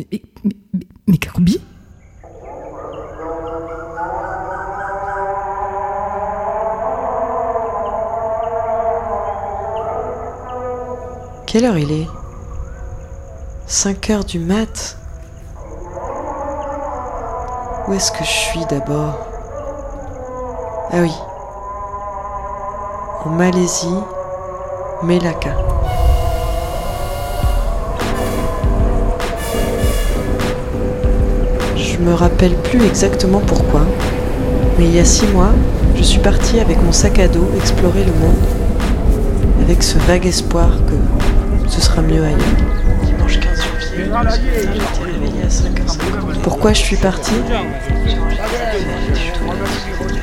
Mais, mais, Quelle heure il est? 5 heures du mat Où est-ce que je suis d'abord? Ah oui. En Malaisie, Melaka. Me rappelle plus exactement pourquoi, mais il y a six mois, je suis partie avec mon sac à dos explorer le monde, avec ce vague espoir que ce sera mieux ailleurs. Dimanche 15 janvier, été réveillée à 5h50. Pourquoi je suis partie?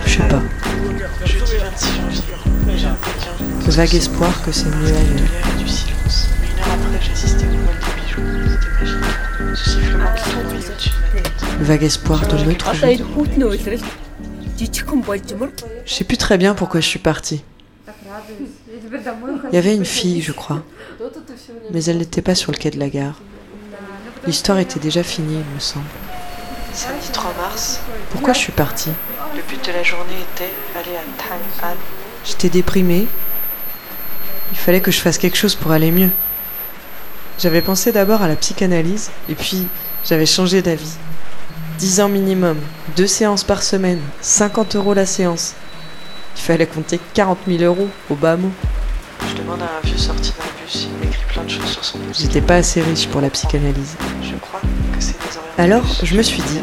Je sais pas. Jeudi 26 janvier, j'ai un peu Le vague espoir que c'est mieux ailleurs. du silence. Mais une heure après, j'assistais au vol des bijoux. C'était magique. Ce sifflement qui tombait au-dessus vague espoir de me trouver. Je sais plus très bien pourquoi je suis partie. Il y avait une fille, je crois. Mais elle n'était pas sur le quai de la gare. L'histoire était déjà finie, il me semble. Samedi 3 mars. Pourquoi je suis partie Le but de la journée était aller à Tan An. J'étais déprimée. Il fallait que je fasse quelque chose pour aller mieux. J'avais pensé d'abord à la psychanalyse, et puis j'avais changé d'avis. 10 ans minimum, deux séances par semaine, 50 euros la séance. Il fallait compter 40 000 euros au bas mot. Je demande à un vieux sorti d'un bus, il m'écrit plein de choses sur son dossier. J'étais pas assez riche pour la psychanalyse. Je crois que c'est. Alors, je me suis dit,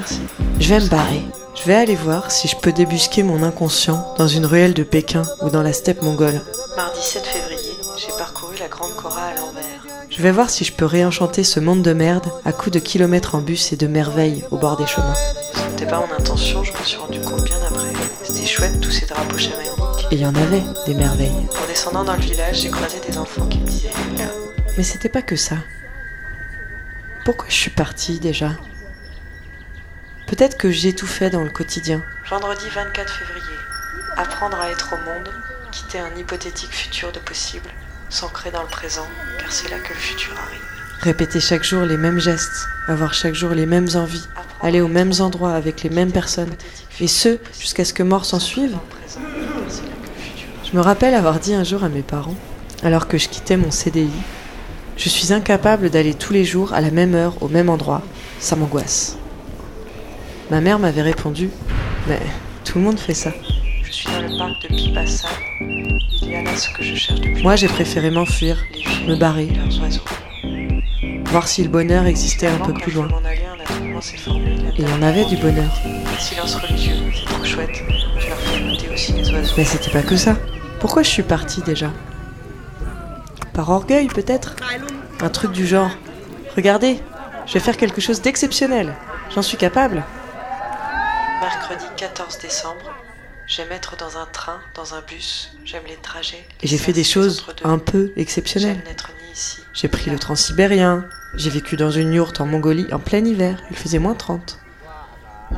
je vais me barrer. Je vais aller voir si je peux débusquer mon inconscient dans une ruelle de Pékin ou dans la steppe mongole. Mardi 7 février, j'ai parcouru la Grande Cora à l'envers. Je vais voir si je peux réenchanter ce monde de merde à coups de kilomètres en bus et de merveilles au bord des chemins. C'était pas mon intention, je me suis rendu compte bien après. C'était chouette tous ces drapeaux chamaniques. Et il y en avait des merveilles. En descendant dans le village, j'ai croisé des enfants qui me disaient là. Mais c'était pas que ça. Pourquoi je suis partie déjà? Peut-être que j'ai tout fait dans le quotidien. Vendredi 24 février. Apprendre à être au monde, quitter un hypothétique futur de possible, s'ancrer dans le présent, car c'est là que le futur arrive. Répéter chaque jour les mêmes gestes, avoir chaque jour les mêmes envies, aller aux mêmes endroits avec les mêmes personnes, et ce, jusqu'à ce que mort s'en suive. Je me rappelle avoir dit un jour à mes parents, alors que je quittais mon CDI, je suis incapable d'aller tous les jours à la même heure au même endroit, ça m'angoisse. Ma mère m'avait répondu, mais tout le monde fait ça. Je suis dans le parc de Pipassa. Il y a là ce que je cherche depuis. Moi, j'ai préféré m'enfuir, me barrer, voir si le bonheur existait un peu plus loin. Et il y en avait du bonheur. Silence religieux, c'est trop chouette. Je leur fais écouter aussi les oiseaux. Mais c'était pas que ça. Pourquoi je suis partie déjà? Par orgueil peut-être? Un truc du genre. Regardez, je vais faire quelque chose d'exceptionnel. J'en suis capable. Mercredi 14 décembre. J'aime être dans un train, dans un bus. J'aime les trajets. Et j'ai fait des choses un peu exceptionnelles. J'ai pris le transsibérien. J'ai vécu dans une yourte en Mongolie en plein hiver. Il faisait moins 30.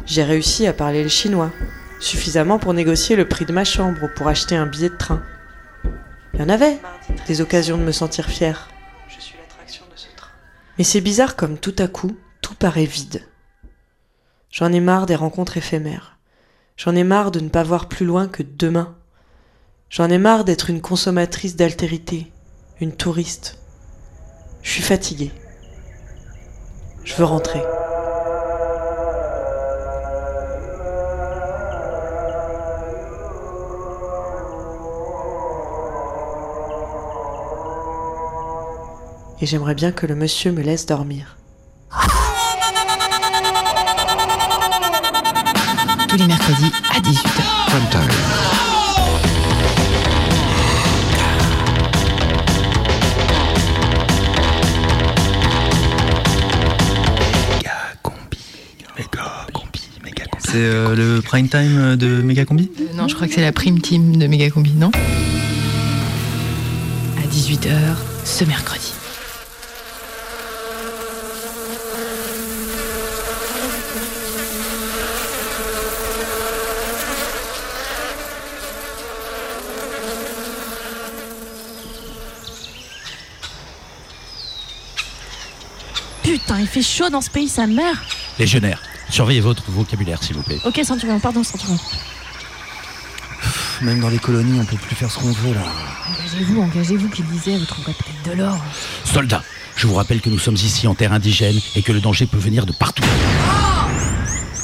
J'ai réussi à parler le chinois. Suffisamment pour négocier le prix de ma chambre ou pour acheter un billet de train. Il y en avait des occasions de me sentir fière. Mais c'est bizarre comme tout à coup, tout paraît vide. J'en ai marre des rencontres éphémères. J'en ai marre de ne pas voir plus loin que demain. J'en ai marre d'être une consommatrice d'altérité, une touriste. Je suis fatiguée. Je veux rentrer. Et j'aimerais bien que le monsieur me laisse dormir. Tous les mercredis à 18h. C'est euh, le prime time de Méga Combi? Euh, non, je crois que c'est la prime team de Megacombi, non? À 18h ce mercredi. Putain, il fait chaud dans ce pays, sa mère. Légionnaire, surveillez votre vocabulaire, s'il vous plaît. Ok, Centurion, pardon, Centurion. Même dans les colonies, on peut plus faire ce qu'on veut là. Engagez-vous, engagez-vous, qu'il disait, vous trouverez peut-être de l'or. Soldats, je vous rappelle que nous sommes ici en terre indigène et que le danger peut venir de partout.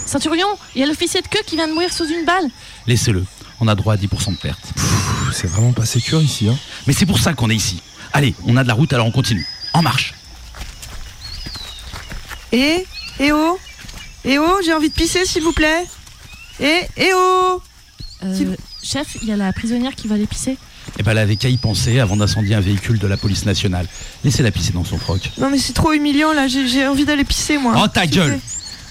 Centurion, il y a l'officier de queue qui vient de mourir sous une balle. Laissez-le, on a droit à 10% de perte. C'est vraiment pas sécure ici. Hein. Mais c'est pour ça qu'on est ici. Allez, on a de la route, alors on continue. En marche. Eh Eh oh Eh oh, j'ai envie de pisser, s'il vous plaît Eh Eh oh Euh, chef, il y a la prisonnière qui va aller pisser. Eh ben, elle avait qu'à y penser avant d'incendier un véhicule de la police nationale. Laissez-la pisser dans son froc. Non mais c'est trop humiliant là, j'ai envie d'aller pisser moi. Oh ta gueule.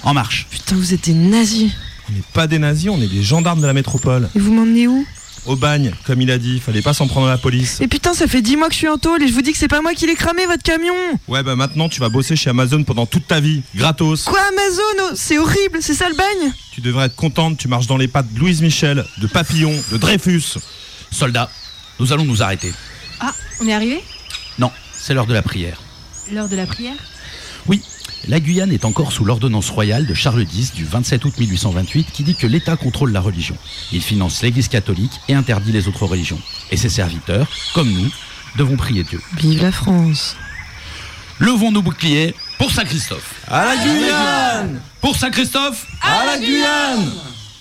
En marche. Putain, vous êtes des nazis. On n'est pas des nazis, on est des gendarmes de la métropole. Et vous m'emmenez où? Au bagne, comme il a dit, fallait pas s'en prendre à la police. Et putain, ça fait 10 mois que je suis en tôle et je vous dis que c'est pas moi qui l'ai cramé votre camion Ouais, bah maintenant tu vas bosser chez Amazon pendant toute ta vie, gratos. Quoi Amazon oh, C'est horrible, c'est ça le bagne? Tu devrais être contente, tu marches dans les pattes de Louise Michel, de Papillon, de Dreyfus. Soldats, nous allons nous arrêter. Ah, on est arrivé? Non, c'est l'heure de la prière. L'heure de la prière? Oui, la Guyane est encore sous l'ordonnance royale de Charles X du 27 août 1828 qui dit que l'État contrôle la religion. Il finance l'Église catholique et interdit les autres religions. Et ses serviteurs, comme nous, devons prier Dieu. Vive la France Levons nos boucliers pour Saint-Christophe. À la Guyane Pour Saint-Christophe À la Guyane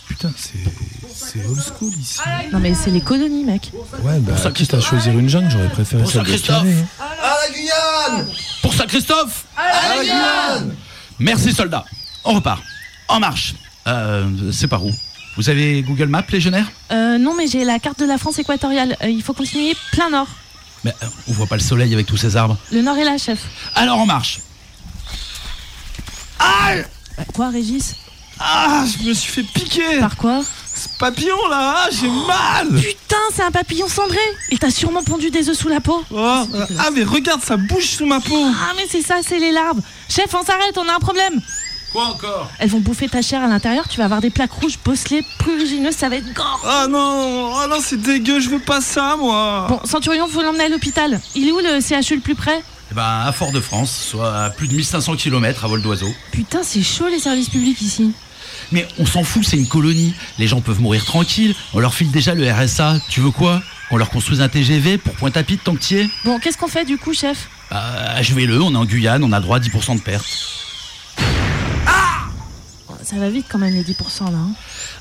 Putain, c'est. C'est old school ici. Non, mais c'est les colonies, mec. Ouais, bah, ça, quitte à choisir une jungle, j'aurais préféré Pour celle de Saint-Christophe. Calais, hein. Pour Saint-Christophe Merci soldats. On repart. En marche. Euh, c'est par où? Vous avez Google Maps, légionnaire? Euh, non, mais j'ai la carte de la France équatoriale. Euh, il faut continuer plein nord. Mais euh, on voit pas le soleil avec tous ces arbres. Le nord est là, chef. Alors en marche. Euh, quoi, Régis? Ah, je me suis fait piquer Par quoi? Ce papillon là, ah, j'ai mal Putain, c'est un papillon cendré Il t'a sûrement pondu des œufs sous la peau. Oh, Ah, mais regarde, ça bouge sous ma peau Ah, mais c'est ça, c'est les larves. Chef, on s'arrête, on a un problème. Quoi encore? Elles vont bouffer ta chair à l'intérieur, tu vas avoir des plaques rouges bosselées, prurigineuses, ça va être gore. Ah non, oh non, c'est dégueu, je veux pas ça, moi Bon, Centurion, faut l'emmener à l'hôpital. Il est où le CHU le plus près? Eh ben, à Fort-de-France, soit à plus de 1500 km à vol d'oiseau. Putain, c'est chaud les services publics ici. Mais on s'en fout, c'est une colonie. Les gens peuvent mourir tranquilles. On leur file déjà le RSA. Tu veux quoi? On leur construise un TGV pour Pointe-à-Pitre tant que t'y es? Bon, qu'est-ce qu'on fait du coup, chef? Bah, achevez-le, on est en Guyane, on a droit à 10% de perte. Oh, Ça va vite quand même les 10% là. hein.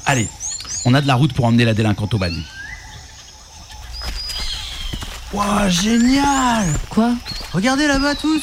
Allez, on a de la route pour emmener la délinquante au bagne. Waouh, génial Quoi? Regardez là-bas tous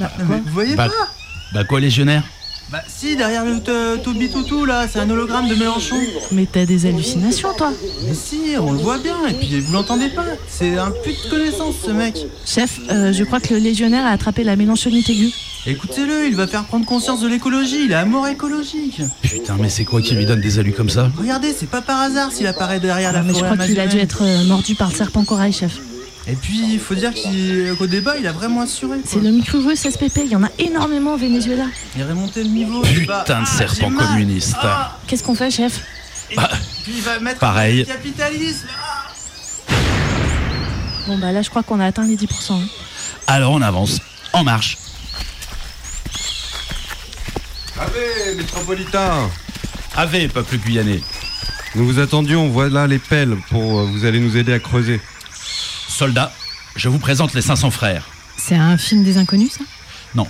Bah, Mais quoi? Vous voyez Bah, pas? bah quoi, légionnaire? Bah si, derrière le t- Toby Toutou là, c'est un hologramme de Mélenchon. Mais t'as des hallucinations, toi Mais si, on le voit bien, et puis vous l'entendez pas. C'est un pute de connaissance ce mec. Chef, euh, je crois que le légionnaire a attrapé la mélanchonite aiguë. Écoutez-le, il va faire prendre conscience de l'écologie, il est à mort écologique. Putain, mais c'est quoi qui lui donne des alus comme ça? Regardez, c'est pas par hasard s'il apparaît derrière la Ah, mais je crois qu'il a dû être euh, mordu par le serpent corail, chef. Et puis, il faut dire qu'au débat, il a vraiment assuré. C'est le microvirus SPP, il y en a énormément au Venezuela. Il est remonté le niveau. Putain de Ah, serpent communiste. Ah, Qu'est-ce qu'on fait, chef? Et Bah, puis il va mettre pareil. le capitalisme. Ah. Bon, bah là, je crois qu'on a atteint les 10%. hein. Alors on avance. En marche. Allez, métropolitain Ave, peuple guyanais. Nous vous attendions, voilà les pelles pour euh, vous allez nous aider à creuser. Soldats, je vous présente les 500 frères. C'est un film des inconnus, ça? Non,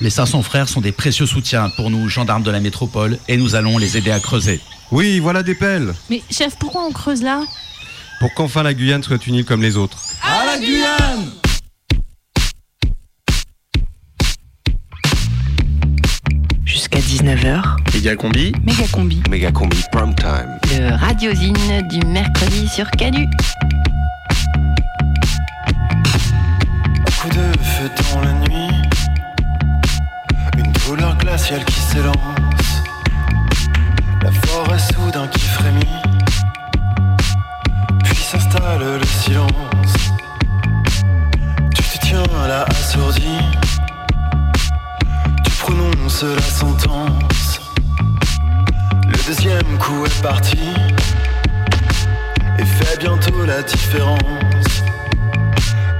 les 500 frères sont des précieux soutiens pour nous, gendarmes de la métropole, et nous allons les aider à creuser. Oui, voilà des pelles Mais chef, pourquoi on creuse là? Pour qu'enfin la Guyane soit unie comme les autres. À la Guyane Jusqu'à 19h, Méga combi. Méga combi. Méga combi prime time. Le radiosine du mercredi sur Canu. Coup de feu dans la nuit, une douleur glaciale qui s'élance, la forêt soudain qui frémit, puis s'installe le silence. Tu te tiens là assourdi, tu prononces la sentence. Le deuxième coup est parti et fait bientôt la différence.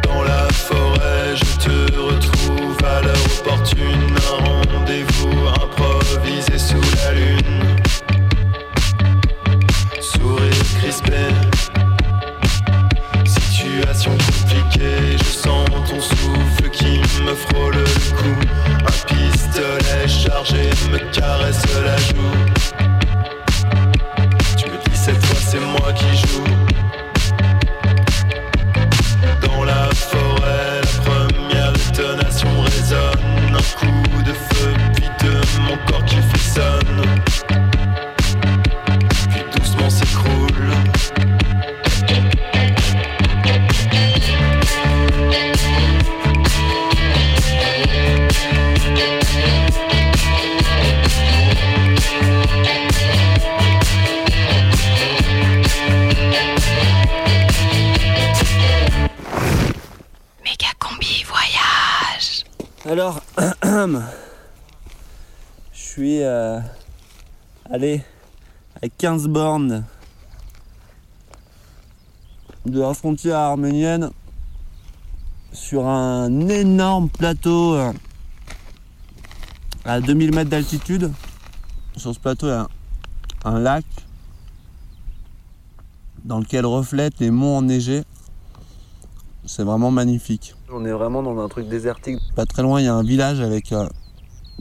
Dans la forêt, je te retrouve à l'heure opportune. Un rendez-vous improvisé sous la lune. Sourire crispé, situation compliquée. Je sens ton souffle qui me frôle le cou. Un pistolet chargé me caresse la joue. Tu me dis cette fois c'est moi qui joue. Alors, je suis euh, allé à 15 bornes de la frontière arménienne sur un énorme plateau euh, à 2000 mètres d'altitude. Sur ce plateau, il y a un, un lac dans lequel reflètent les monts enneigés. C'est vraiment magnifique. On est vraiment dans un truc désertique. Pas très loin, il y a un village avec euh,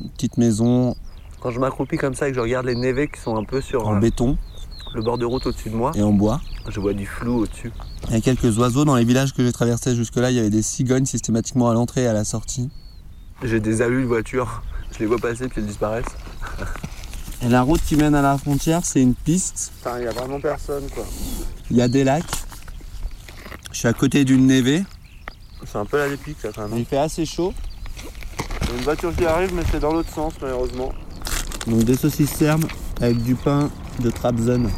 une petite maison. Quand je m'accroupis comme ça et que je regarde les névés qui sont un peu sur en euh, béton, le bord de route au-dessus de moi et en bois. je vois du flou au-dessus. Il y a quelques oiseaux dans les villages que j'ai traversés jusque-là. Il y avait des cigognes systématiquement à l'entrée et à la sortie. J'ai des alus de voiture. Je les vois passer puis elles disparaissent. Et la route qui mène à la frontière, c'est une piste. Enfin, il y a vraiment personne quoi. Il y a des lacs. Je suis à côté d'une névée. C'est un peu la dépique là quand même. Il fait assez chaud. Il y a une voiture qui arrive mais c'est dans l'autre sens malheureusement. Donc des saucisses serbes avec du pain de Trabzon.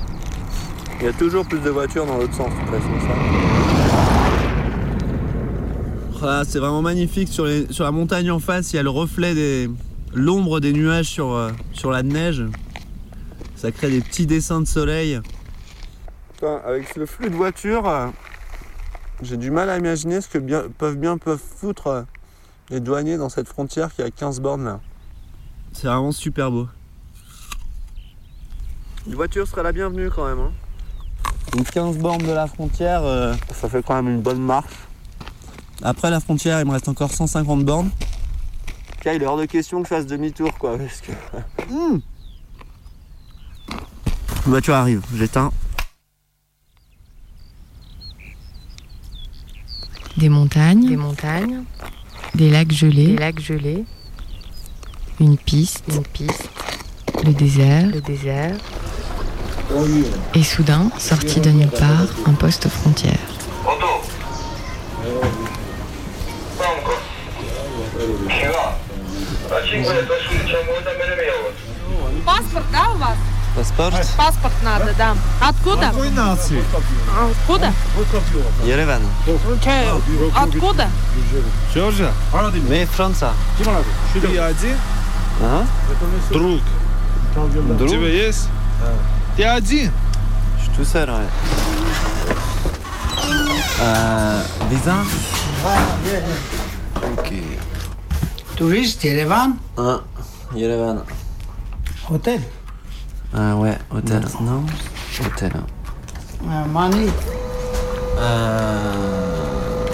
Il y a toujours plus de voitures dans l'autre sens façon ça. Voilà, c'est vraiment magnifique. Sur, les- sur la montagne en face, il y a le reflet des. l'ombre des nuages sur, euh, sur la neige. Ça crée des petits dessins de soleil. Putain, avec le flux de voitures, j'ai du mal à imaginer ce que bien, peuvent bien peuvent foutre euh, les douaniers dans cette frontière qui a 15 bornes là. C'est vraiment super beau. Une voiture serait la bienvenue quand même. Hein. Donc 15 bornes de la frontière. euh, Ça fait quand même une bonne marche. Après la frontière, il me reste encore 150 bornes. Tiens, il est hors de question que je fasse demi-tour quoi. Parce que... Une voiture arrive, j'éteins. Des montagnes, Des montagnes, des lacs gelés, des lacs gelés, une piste, une piste, le désert, le désert. et soudain, sorti de nulle part, un poste frontière. Паспорт, да, у вас? Паспорт? Е. Паспорт надо, а? да. Откуда? Какой нации? Откуда? Еревана. Откуда? Джорджия. Мы Франция. Ты один? Ага. Друг. Друг? Тебя есть? Да. Ты один? Что сарай? Виза? Окей. Турист Ереван? А, Ереван. Отель? Ah ouais, hôtel. Non Hôtel. euh, Mani, Euh,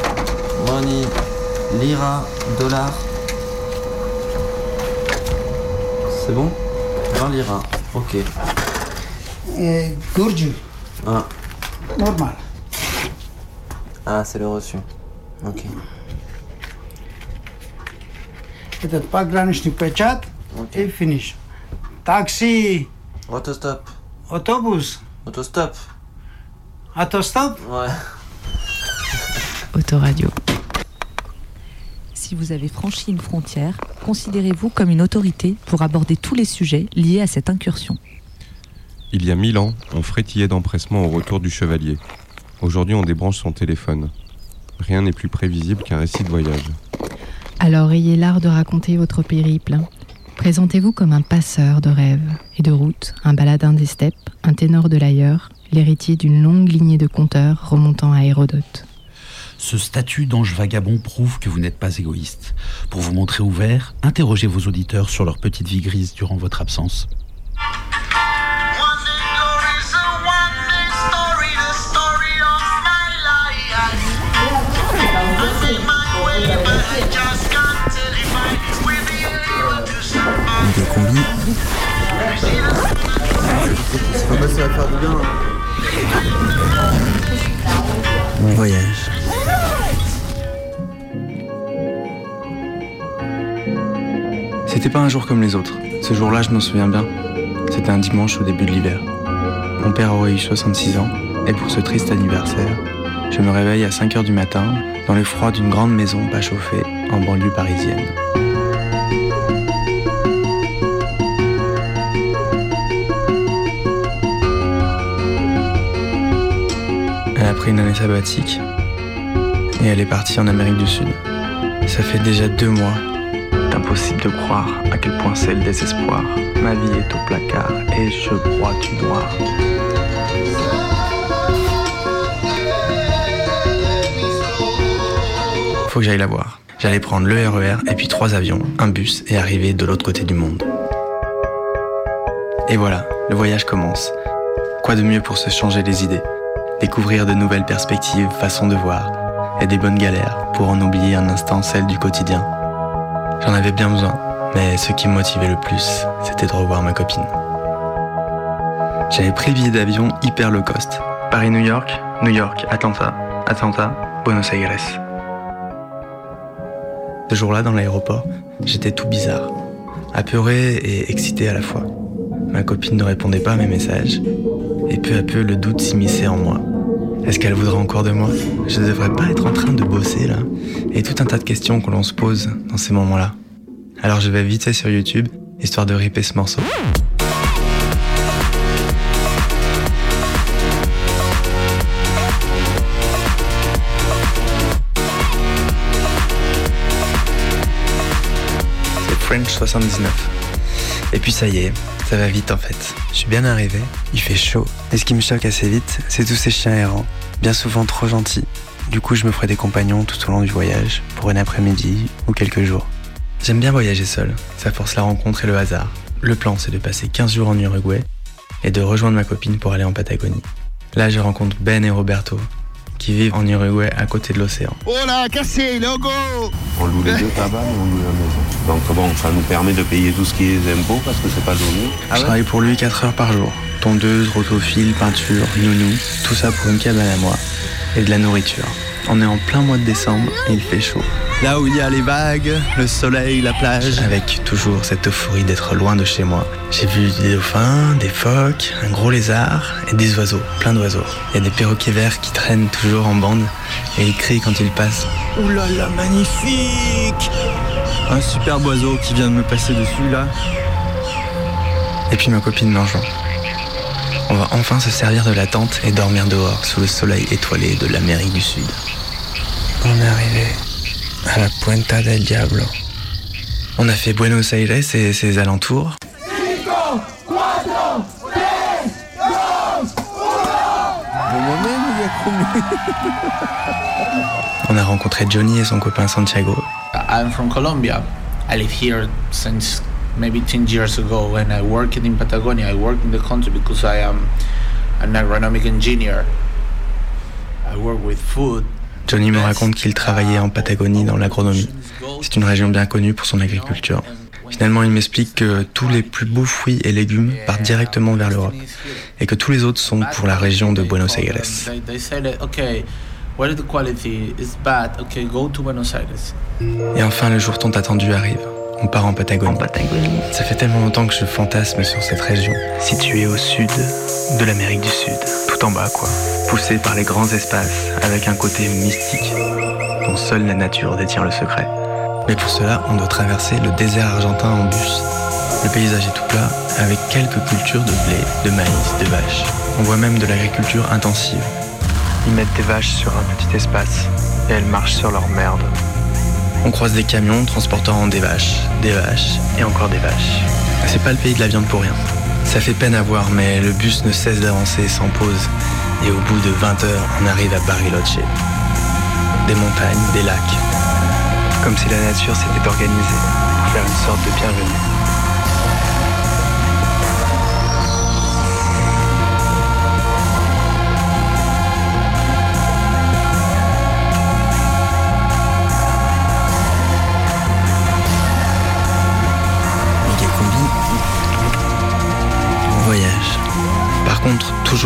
money, lira, dollar. C'est bon 20 lira. Ok. et Gurju, Ah, normal. ah c'est le reçu. Ok. Этот пограничный печат и финиш. Такси, Autostop. Autobus. Autostop. Autostop? Ouais. Autoradio. Si vous avez franchi une frontière, considérez-vous comme une autorité pour aborder tous les sujets liés à cette incursion. Il y a mille ans, on frétillait d'empressement au retour du chevalier. Aujourd'hui, on débranche son téléphone. Rien n'est plus prévisible qu'un récit de voyage. Alors ayez l'art de raconter votre périple. Hein. Présentez-vous comme un passeur de rêves et de routes, un baladin des steppes, un ténor de l'ailleurs, l'héritier d'une longue lignée de conteurs remontant à Hérodote. Ce statut d'ange vagabond prouve que vous n'êtes pas égoïste. Pour vous montrer ouvert, interrogez vos auditeurs sur leur petite vie grise durant votre absence. Voyage. C'était pas un jour comme les autres. Ce jour-là, je m'en souviens bien. C'était un dimanche au début de l'hiver. Mon père aurait eu 66 ans, et pour ce triste anniversaire, je me réveille à 5 heures du matin, dans le froid d'une grande maison pas chauffée, en banlieue parisienne. Elle a pris une année sabbatique, et elle est partie en Amérique du Sud. Ça fait déjà deux mois. C'est impossible de croire à quel point c'est le désespoir. Ma vie est au placard et je broie du noir. Faut que j'aille la voir. J'allais prendre le RER et puis trois avions, un bus et arriver de l'autre côté du monde. Et voilà, le voyage commence. Quoi de mieux pour se changer les idées? Découvrir de nouvelles perspectives, façons de voir, et des bonnes galères pour en oublier un instant celles du quotidien. J'en avais bien besoin, mais ce qui me motivait le plus, c'était de revoir ma copine. J'avais pris le billet d'avion hyper low cost. Paris-New York, New York, Atlanta, Atlanta, Buenos Aires. Ce jour-là, dans l'aéroport, j'étais tout bizarre, apeuré et excité à la fois. Ma copine ne répondait pas à mes messages, et peu à peu le doute s'immisçait en moi. Est-ce qu'elle voudrait encore de moi? Je ne devrais pas être en train de bosser là Et tout un tas de questions que l'on se pose dans ces moments-là. Alors je vais vite sur YouTube, histoire de ripper ce morceau. C'est French 79. Et puis ça y est, ça va vite en fait. Je suis bien arrivé, il fait chaud. Et ce qui me choque assez vite, c'est tous ces chiens errants, bien souvent trop gentils. Du coup, je me ferai des compagnons tout au long du voyage, pour une après-midi ou quelques jours. J'aime bien voyager seul, ça force la rencontre et le hasard. Le plan, c'est de passer 15 jours en Uruguay et de rejoindre ma copine pour aller en Patagonie. Là, je rencontre Ben et Roberto, qui vivent en Uruguay à côté de l'océan. Oh là, cassé, logo On loue les deux tabacs, mais on loue la maison. Donc bon, ça nous permet de payer tout ce qui est impôts parce que c'est pas donné. je travaille pour lui 4 heures par jour. Tondeuse, rotophile, peinture, nounou, tout ça pour une cabane à moi et de la nourriture. On est en plein mois de décembre et il fait chaud. Là où il y a les vagues, le soleil, la plage. Avec toujours cette euphorie d'être loin de chez moi. J'ai vu des dauphins, des phoques, un gros lézard et des oiseaux, plein d'oiseaux. Il y a des perroquets verts qui traînent toujours en bande et ils crient quand ils passent. Ouh là là, magnifique Un superbe oiseau qui vient de me passer dessus là. Et puis ma copine m'enjoint. On va enfin se servir de la tente et dormir dehors sous le soleil étoilé de l'Amérique du Sud. On est arrivé à la Puenta del Diablo. On a fait Buenos Aires et ses alentours. On a rencontré Johnny et son copain Santiago. I'm from Colombia. I live here since maybe 10 years ago and I worked in Patagonia. I work in the country because I am an agronomic engineer. I work with food. Johnny me raconte qu'il travaillait en Patagonie dans l'agronomie. C'est une région bien connue pour son agriculture. Finalement, il m'explique que tous les plus beaux fruits et légumes partent directement vers l'Europe et que tous les autres sont pour la région de Buenos Aires. Et enfin, le jour tant attendu arrive. On part en Patagonie. Ça fait tellement longtemps que je fantasme sur cette région, située au sud de l'Amérique du Sud, tout en bas quoi, poussée par les grands espaces, avec un côté mystique, dont seule la nature détient le secret. Mais pour cela, on doit traverser le désert argentin en bus. Le paysage est tout plat, avec quelques cultures de blé, de maïs, de vaches. On voit même de l'agriculture intensive. Ils mettent des vaches sur un petit espace, et elles marchent sur leur merde. On croise des camions transportant des vaches, des vaches et encore des vaches. C'est pas le pays de la viande pour rien. Ça fait peine à voir, mais le bus ne cesse d'avancer sans pause. Et au bout de 20 heures, on arrive à Bariloche. Des montagnes, des lacs. Comme si la nature s'était organisée pour faire une sorte de bienvenue.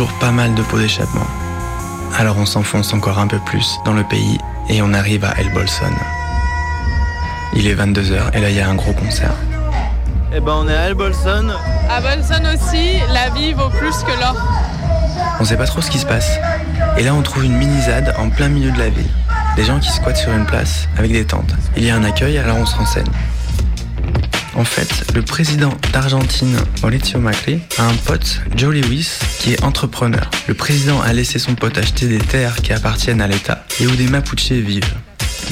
Toujours pas mal de pots d'échappement. Alors on s'enfonce encore un peu plus dans le pays et on arrive à El Bolson. Il est 22h et là il y a un gros concert. Eh ben on est à El Bolson. À Bolson aussi, la vie vaut plus que l'or. On sait pas trop ce qui se passe. Et là on trouve une mini-ZAD en plein milieu de la ville. Des gens qui squattent sur une place avec des tentes. Il y a un accueil alors on se renseigne. En fait, le président d'Argentine, Mauricio Macri, a un pote, Joe Lewis, qui est entrepreneur. Le président a laissé son pote acheter des terres qui appartiennent à l'État et où des Mapuches vivent.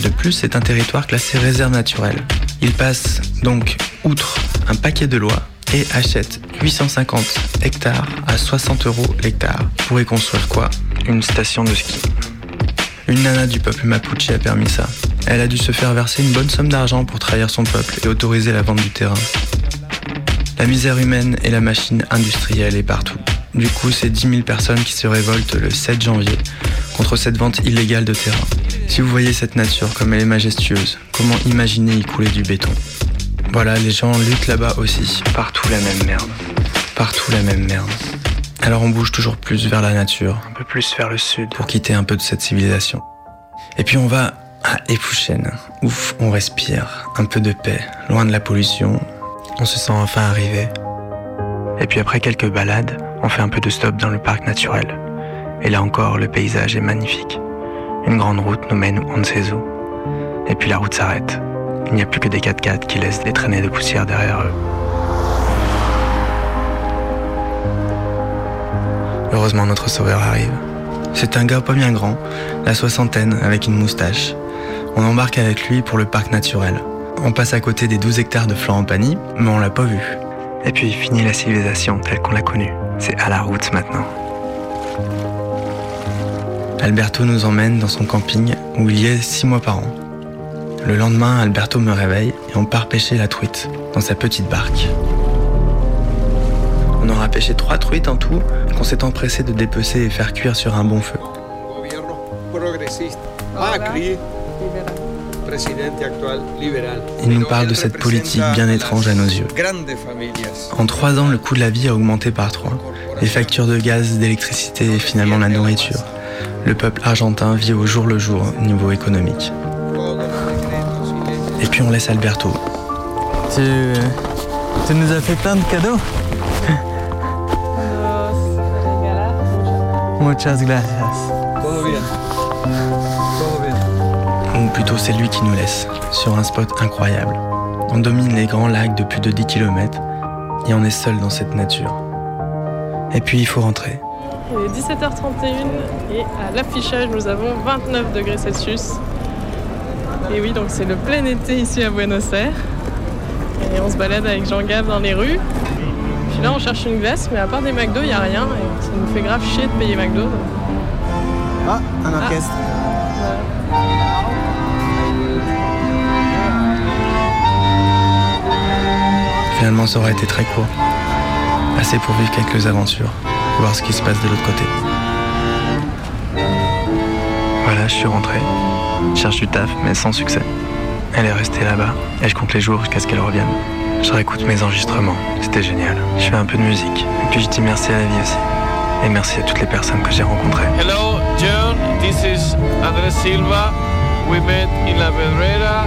De plus, c'est un territoire classé réserve naturelle. Il passe donc outre un paquet de lois et achète 850 hectares à 60 euros l'hectare pour y construire quoi? Une station de ski. Une nana du peuple Mapuche a permis ça. Elle a dû se faire verser une bonne somme d'argent pour trahir son peuple et autoriser la vente du terrain. La misère humaine et la machine industrielle est partout. Du coup, c'est 10 000 personnes qui se révoltent le 7 janvier contre cette vente illégale de terrain. Si vous voyez cette nature comme elle est majestueuse, comment imaginer y couler du béton? Voilà, les gens luttent là-bas aussi. Partout la même merde. Partout la même merde. Alors on bouge toujours plus vers la nature, un peu plus vers le sud, pour quitter un peu de cette civilisation. Et puis on va à Epouchen. Ouf, on respire, un peu de paix, loin de la pollution. On se sent enfin arrivé. Et puis après quelques balades, on fait un peu de stop dans le parc naturel. Et là encore, le paysage est magnifique. Une grande route nous mène on ne sait où. Et puis la route s'arrête. Il n'y a plus que des 4x4 qui laissent des traînées de poussière derrière eux. Heureusement, notre sauveur arrive. C'est un gars pas bien grand, la soixantaine, avec une moustache. On embarque avec lui pour le parc naturel. On passe à côté des 12 hectares de flanc en panie, mais on l'a pas vu. Et puis finit la civilisation telle qu'on l'a connue. C'est à la route maintenant. Alberto nous emmène dans son camping où il y est six mois par an. Le lendemain, Alberto me réveille et on part pêcher la truite dans sa petite barque. On aura pêché trois truites en tout qu'on s'est empressé de dépecer et faire cuire sur un bon feu. Il nous parle de cette politique bien étrange à nos yeux. En trois ans, le coût de la vie a augmenté par trois. Les factures de gaz, d'électricité et finalement la nourriture. Le peuple argentin vit au jour le jour au niveau économique. Et puis on laisse Alberto. Tu, tu nous as fait plein de cadeaux Muchas gracias. Plutôt c'est lui qui nous laisse, sur un spot incroyable. On domine les grands lacs de plus de 10 km et on est seul dans cette nature. Et puis il faut rentrer. Il est 17h31 et à l'affichage nous avons 29 degrés Celsius. Et oui, donc c'est le plein été ici à Buenos Aires. Et on se balade avec Jean-Gab dans les rues. Puis là on cherche une glace, mais à part des McDo, il n'y a rien. Et ça nous fait grave chier de payer McDo. Ah, un orchestre. Finalement, ça aurait été très court. Assez pour vivre quelques aventures, voir ce qui se passe de l'autre côté. Voilà, je suis rentré. Je cherche du taf, mais sans succès. Elle est restée là-bas, et je compte les jours jusqu'à ce qu'elle revienne. Je réécoute mes enregistrements, c'était génial. Je fais un peu de musique, et puis je dis merci à la vie aussi. Et merci à toutes les personnes que j'ai rencontrées. Hello, John. This is Andres Silva. We met in La Pedrera.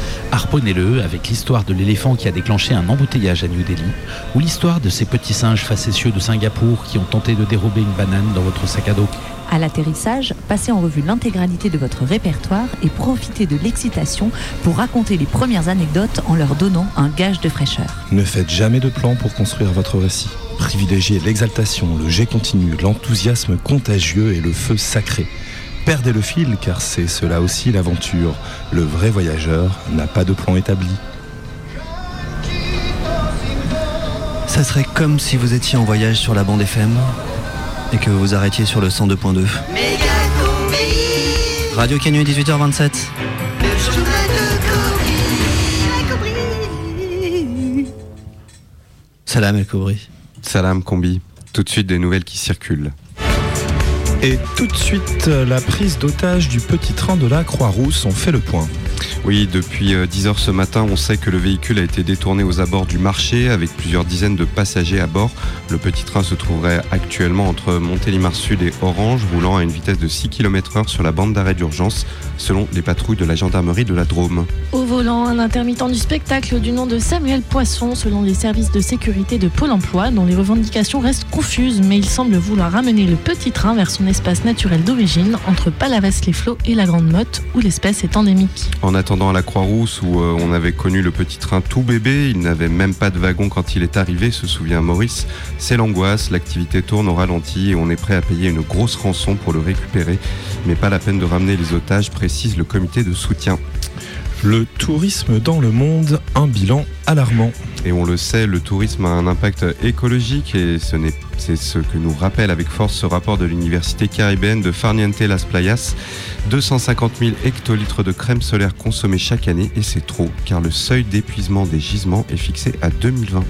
Harponnez-le avec l'histoire de l'éléphant qui a déclenché un embouteillage à New Delhi, ou l'histoire de ces petits singes facétieux de Singapour qui ont tenté de dérober une banane dans votre sac à dos. À l'atterrissage, passez en revue l'intégralité de votre répertoire et profitez de l'excitation pour raconter les premières anecdotes en leur donnant un gage de fraîcheur. Ne faites jamais de plan pour construire votre récit. Privilégiez l'exaltation, le jet continu, l'enthousiasme contagieux et le feu sacré. Perdez le fil car c'est cela aussi l'aventure. Le vrai voyageur n'a pas de plan établi. Ça serait comme si vous étiez en voyage sur la bande FM et que vous arrêtiez sur le 102.2. Méga combi Radio Canu 18h27. Salam El Koubri. Salam Combi. Tout de suite des nouvelles qui circulent. Et tout de suite, la prise d'otage du petit train de la Croix-Rousse. On fait le point. Oui, depuis 10h ce matin, on sait que le véhicule a été détourné aux abords du marché avec plusieurs dizaines de passagers à bord. Le petit train se trouverait actuellement entre Montélimar Sud et Orange, roulant à une vitesse de 6 km/h sur la bande d'arrêt d'urgence, selon les patrouilles de la gendarmerie de la Drôme. Au volant, un intermittent du spectacle du nom de Samuel Poisson, selon les services de sécurité de Pôle emploi, dont les revendications restent confuses, mais il semble vouloir ramener le petit train vers son espace naturel d'origine, entre Palavas-les-Flots et la Grande Motte, où l'espèce est endémique. En attendant à la Croix-Rousse, où euh, on avait connu le petit train tout bébé, il n'avait même pas de wagon quand il est arrivé, se souvient Maurice. C'est l'angoisse, l'activité tourne au ralenti et on est prêt à payer une grosse rançon pour le récupérer, mais pas la peine de ramener les otages, précise le comité de soutien. Le tourisme dans le monde, un bilan alarmant. Et on le sait, le tourisme a un impact écologique et c'est ce que nous rappelle avec force ce rapport de l'université caribéenne de Farniente Las Playas. 250 000 hectolitres de crème solaire consommés chaque année et c'est trop car le seuil d'épuisement des gisements est fixé à 2020.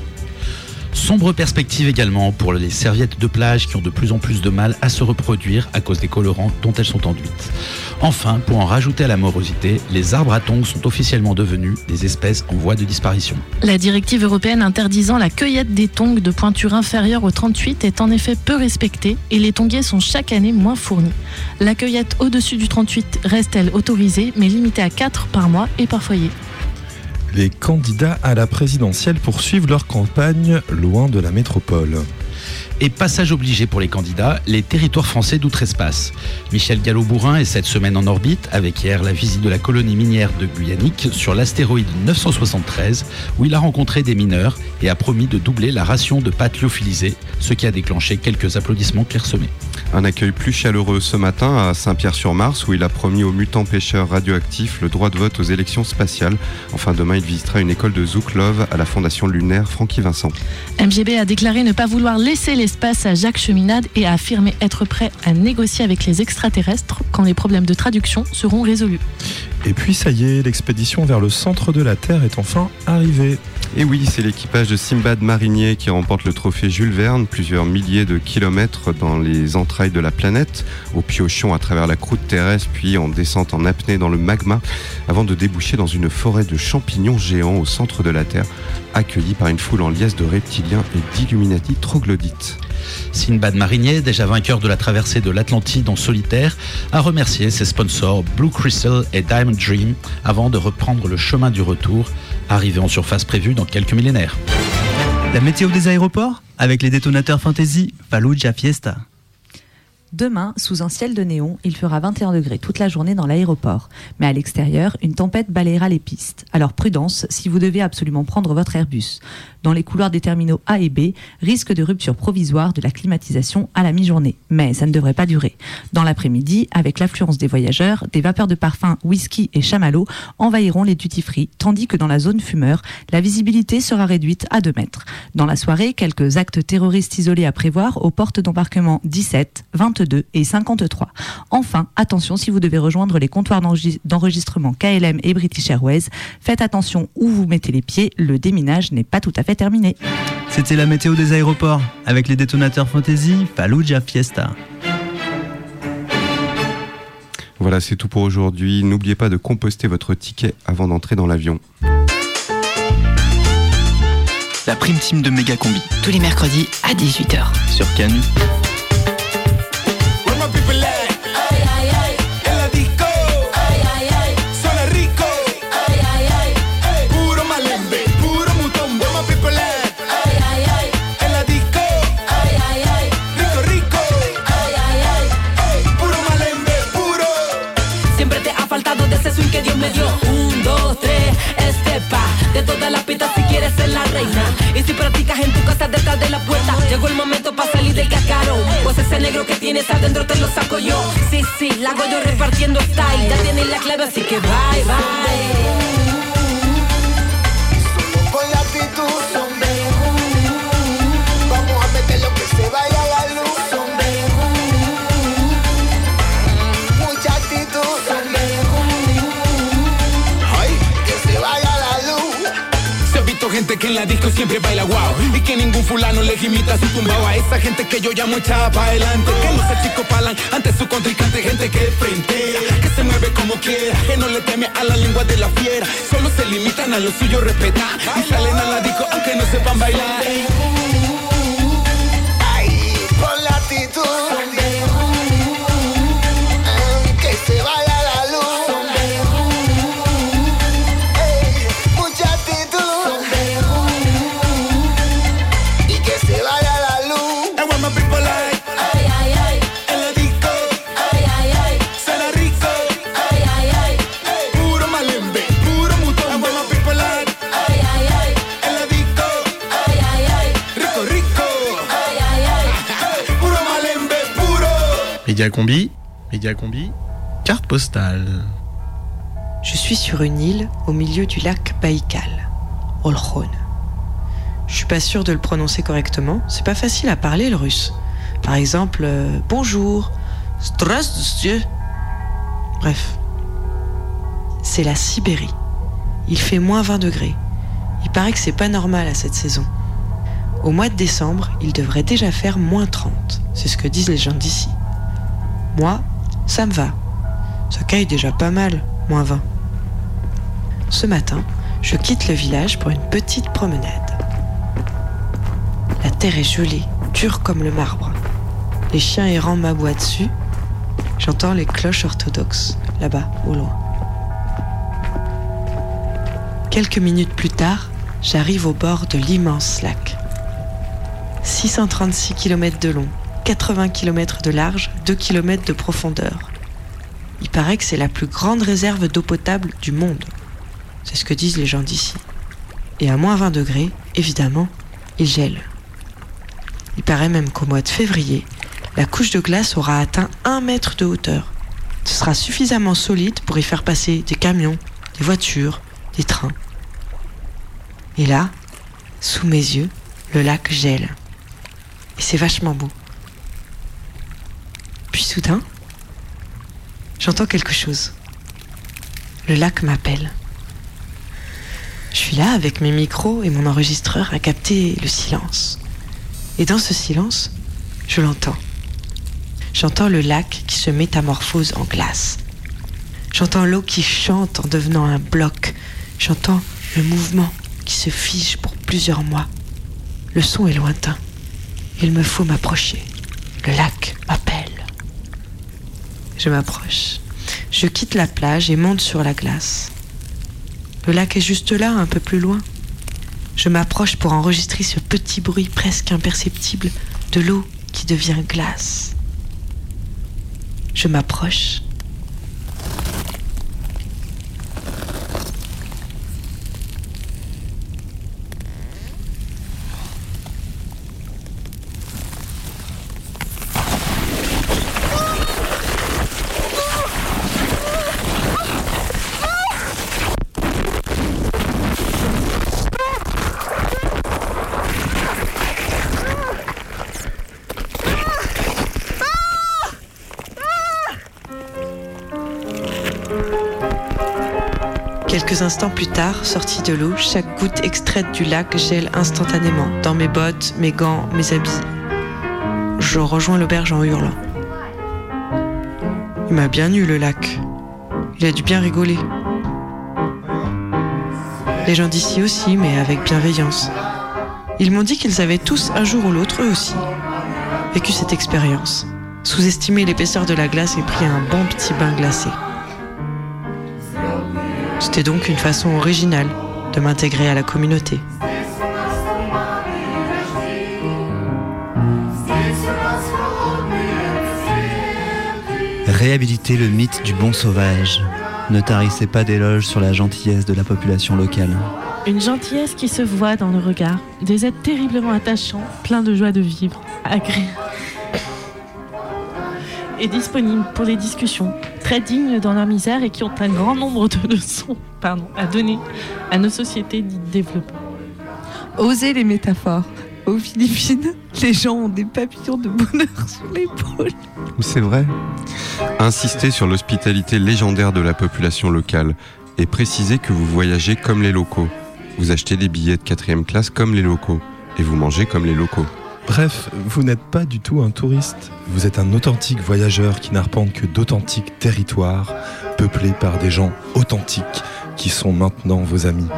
Sombre perspective également pour les serviettes de plage qui ont de plus en plus de mal à se reproduire à cause des colorants dont elles sont enduites. Enfin, pour en rajouter à la morosité, les arbres à tongs sont officiellement devenus des espèces en voie de disparition. La directive européenne interdisant la cueillette des tongs de pointure inférieure au 38 est en effet peu respectée et les tongiers sont chaque année moins fournis. La cueillette au-dessus du 38 reste elle autorisée mais limitée à 4 par mois et par foyer? Les candidats à la présidentielle poursuivent leur campagne loin de la métropole. Et passage obligé pour les candidats, les territoires français d'outre-espace. Michel Gallo-Bourrin est cette semaine en orbite avec hier la visite de la colonie minière de Guyanique sur l'astéroïde 973 où il a rencontré des mineurs et a promis de doubler la ration de pâtes lyophilisées, ce qui a déclenché quelques applaudissements clairsemés. Un accueil plus chaleureux ce matin à Saint-Pierre-sur-Mars où il a promis aux mutants pêcheurs radioactifs le droit de vote aux élections spatiales. Enfin demain il visitera une école de Zouklov à la fondation lunaire Francky Vincent. MGB a déclaré ne pas vouloir laisser l'espace à Jacques Cheminade et a affirmé être prêt à négocier avec les extraterrestres quand les problèmes de traduction seront résolus. Et puis ça y est, l'expédition vers le centre de la Terre est enfin arrivée. Et oui, c'est l'équipage de Simbad Marinier qui remporte le trophée Jules Verne, plusieurs milliers de kilomètres dans les entrailles de la planète, au piochon à travers la croûte terrestre, puis en descente en apnée dans le magma, avant de déboucher dans une forêt de champignons géants au centre de la Terre, accueilli par une foule en liesse de reptiliens et d'illuminati troglodytes. Sinbad Marinier, déjà vainqueur de la traversée de l'Atlantide en solitaire, a remercié ses sponsors Blue Crystal et Diamond Dream avant de reprendre le chemin du retour, arrivé en surface prévue dans quelques millénaires. La météo des aéroports avec les détonateurs fantasy Fallujah Fiesta. Demain, sous un ciel de néon, il fera 21 degrés toute la journée dans l'aéroport. Mais à l'extérieur, une tempête balayera les pistes. Alors prudence si vous devez absolument prendre votre Airbus. Dans les couloirs des terminaux A et B, risque de rupture provisoire de la climatisation à la mi-journée. Mais ça ne devrait pas durer. Dans l'après-midi, avec l'affluence des voyageurs, des vapeurs de parfum, whisky et chamallow envahiront les duty-free, tandis que dans la zone fumeur, la visibilité sera réduite à 2 mètres. Dans la soirée, quelques actes terroristes isolés à prévoir aux portes d'embarquement 17, 22 et 53. Enfin, attention si vous devez rejoindre les comptoirs d'enregistrement KLM et British Airways, faites attention où vous mettez les pieds, le déminage n'est pas tout à fait terminé. C'était la météo des aéroports avec les détonateurs fantasy Fallujah Fiesta. Voilà, c'est tout pour aujourd'hui. N'oubliez pas de composter votre ticket avant d'entrer dans l'avion. La prime team de Méga Combi. Tous les mercredis à 18h. Sur Canu. Y si practicas en tu casa detrás de la puerta, llegó el momento para salir del cascarón. Pues ese negro que tienes adentro te lo saco yo. Sí, sí, la hago yo repartiendo style. Ya tienes la clave, así que bye, bye. Gente que en la disco siempre baila guau. Y que ningún fulano le imita su tumbao. A esa gente que yo llamo echada para adelante. Que no se chicopalan ante su contrincante. Gente que frentea, que se mueve como quiera. Que no le teme a la lengua de la fiera. Solo se limitan a lo suyo respetar. Y salen la disco aunque no sepan bailar Médiacombi, Médiacombi, carte postale. Je suis sur une île au milieu du lac Baïkal, Olkhon. Je suis pas sûr de le prononcer correctement, c'est pas facile à parler le russe. Par exemple, euh, bonjour, Dieu. Bref, c'est la Sibérie. Il fait moins 20 degrés. Il paraît que c'est pas normal à cette saison. Au mois de décembre, il devrait déjà faire moins 30. C'est ce que disent les gens d'ici. Moi, ça me va. Ça caille déjà pas mal, moins 20. Ce matin, je quitte le village pour une petite promenade. La terre est gelée, dure comme le marbre. Les chiens errants m'aboient dessus. J'entends les cloches orthodoxes, là-bas, au loin. Quelques minutes plus tard, j'arrive au bord de l'immense lac. 636 km de long, 80 km de large, 2 km de profondeur. Il paraît que c'est la plus grande réserve d'eau potable du monde. C'est ce que disent les gens d'ici. Et à moins 20 degrés, évidemment, il gèle. Il paraît même qu'au mois de février, la couche de glace aura atteint 1 mètre de hauteur. Ce sera suffisamment solide pour y faire passer des camions, des voitures, des trains. Et là, sous mes yeux, le lac gèle. Et c'est vachement beau. Puis soudain, j'entends quelque chose. Le lac m'appelle. Je suis là avec mes micros et mon enregistreur à capter le silence. Et dans ce silence, je l'entends. J'entends le lac qui se métamorphose en glace. J'entends l'eau qui chante en devenant un bloc. J'entends le mouvement qui se fige pour plusieurs mois. Le son est lointain. Il me faut m'approcher. Le lac m'appelle. Je m'approche. Je quitte la plage et monte sur la glace. Le lac est juste là, un peu plus loin. Je m'approche pour enregistrer ce petit bruit presque imperceptible de l'eau qui devient glace. Je m'approche. Instants plus tard, sorti de l'eau, chaque goutte extraite du lac gèle instantanément dans mes bottes, mes gants, mes habits. Je rejoins l'auberge en hurlant. Il m'a bien eu le lac. Il a dû bien rigoler. Les gens d'ici aussi, mais avec bienveillance. Ils m'ont dit qu'ils avaient tous, un jour ou l'autre, eux aussi, vécu cette expérience. Sous-estimé l'épaisseur de la glace et pris un bon petit bain glacé. C'était donc une façon originale de m'intégrer à la communauté. Réhabiliter le mythe du bon sauvage. Ne tarissez pas d'éloges sur la gentillesse de la population locale. Une gentillesse qui se voit dans le regard, des êtres terriblement attachants, pleins de joie de vivre, agréables et disponibles pour les discussions, très dignes dans leur misère et qui ont un grand nombre de leçons pardon, à donner à nos sociétés dites développées. Osez les métaphores. Aux Philippines, les gens ont des papillons de bonheur sur l'épaule. C'est vrai. Insistez sur l'hospitalité légendaire de la population locale et précisez que vous voyagez comme les locaux. Vous achetez des billets de quatrième classe comme les locaux. Et vous mangez comme les locaux. Bref, vous n'êtes pas du tout un touriste. Vous êtes un authentique voyageur qui n'arpente que d'authentiques territoires, peuplés par des gens authentiques qui sont maintenant vos amis.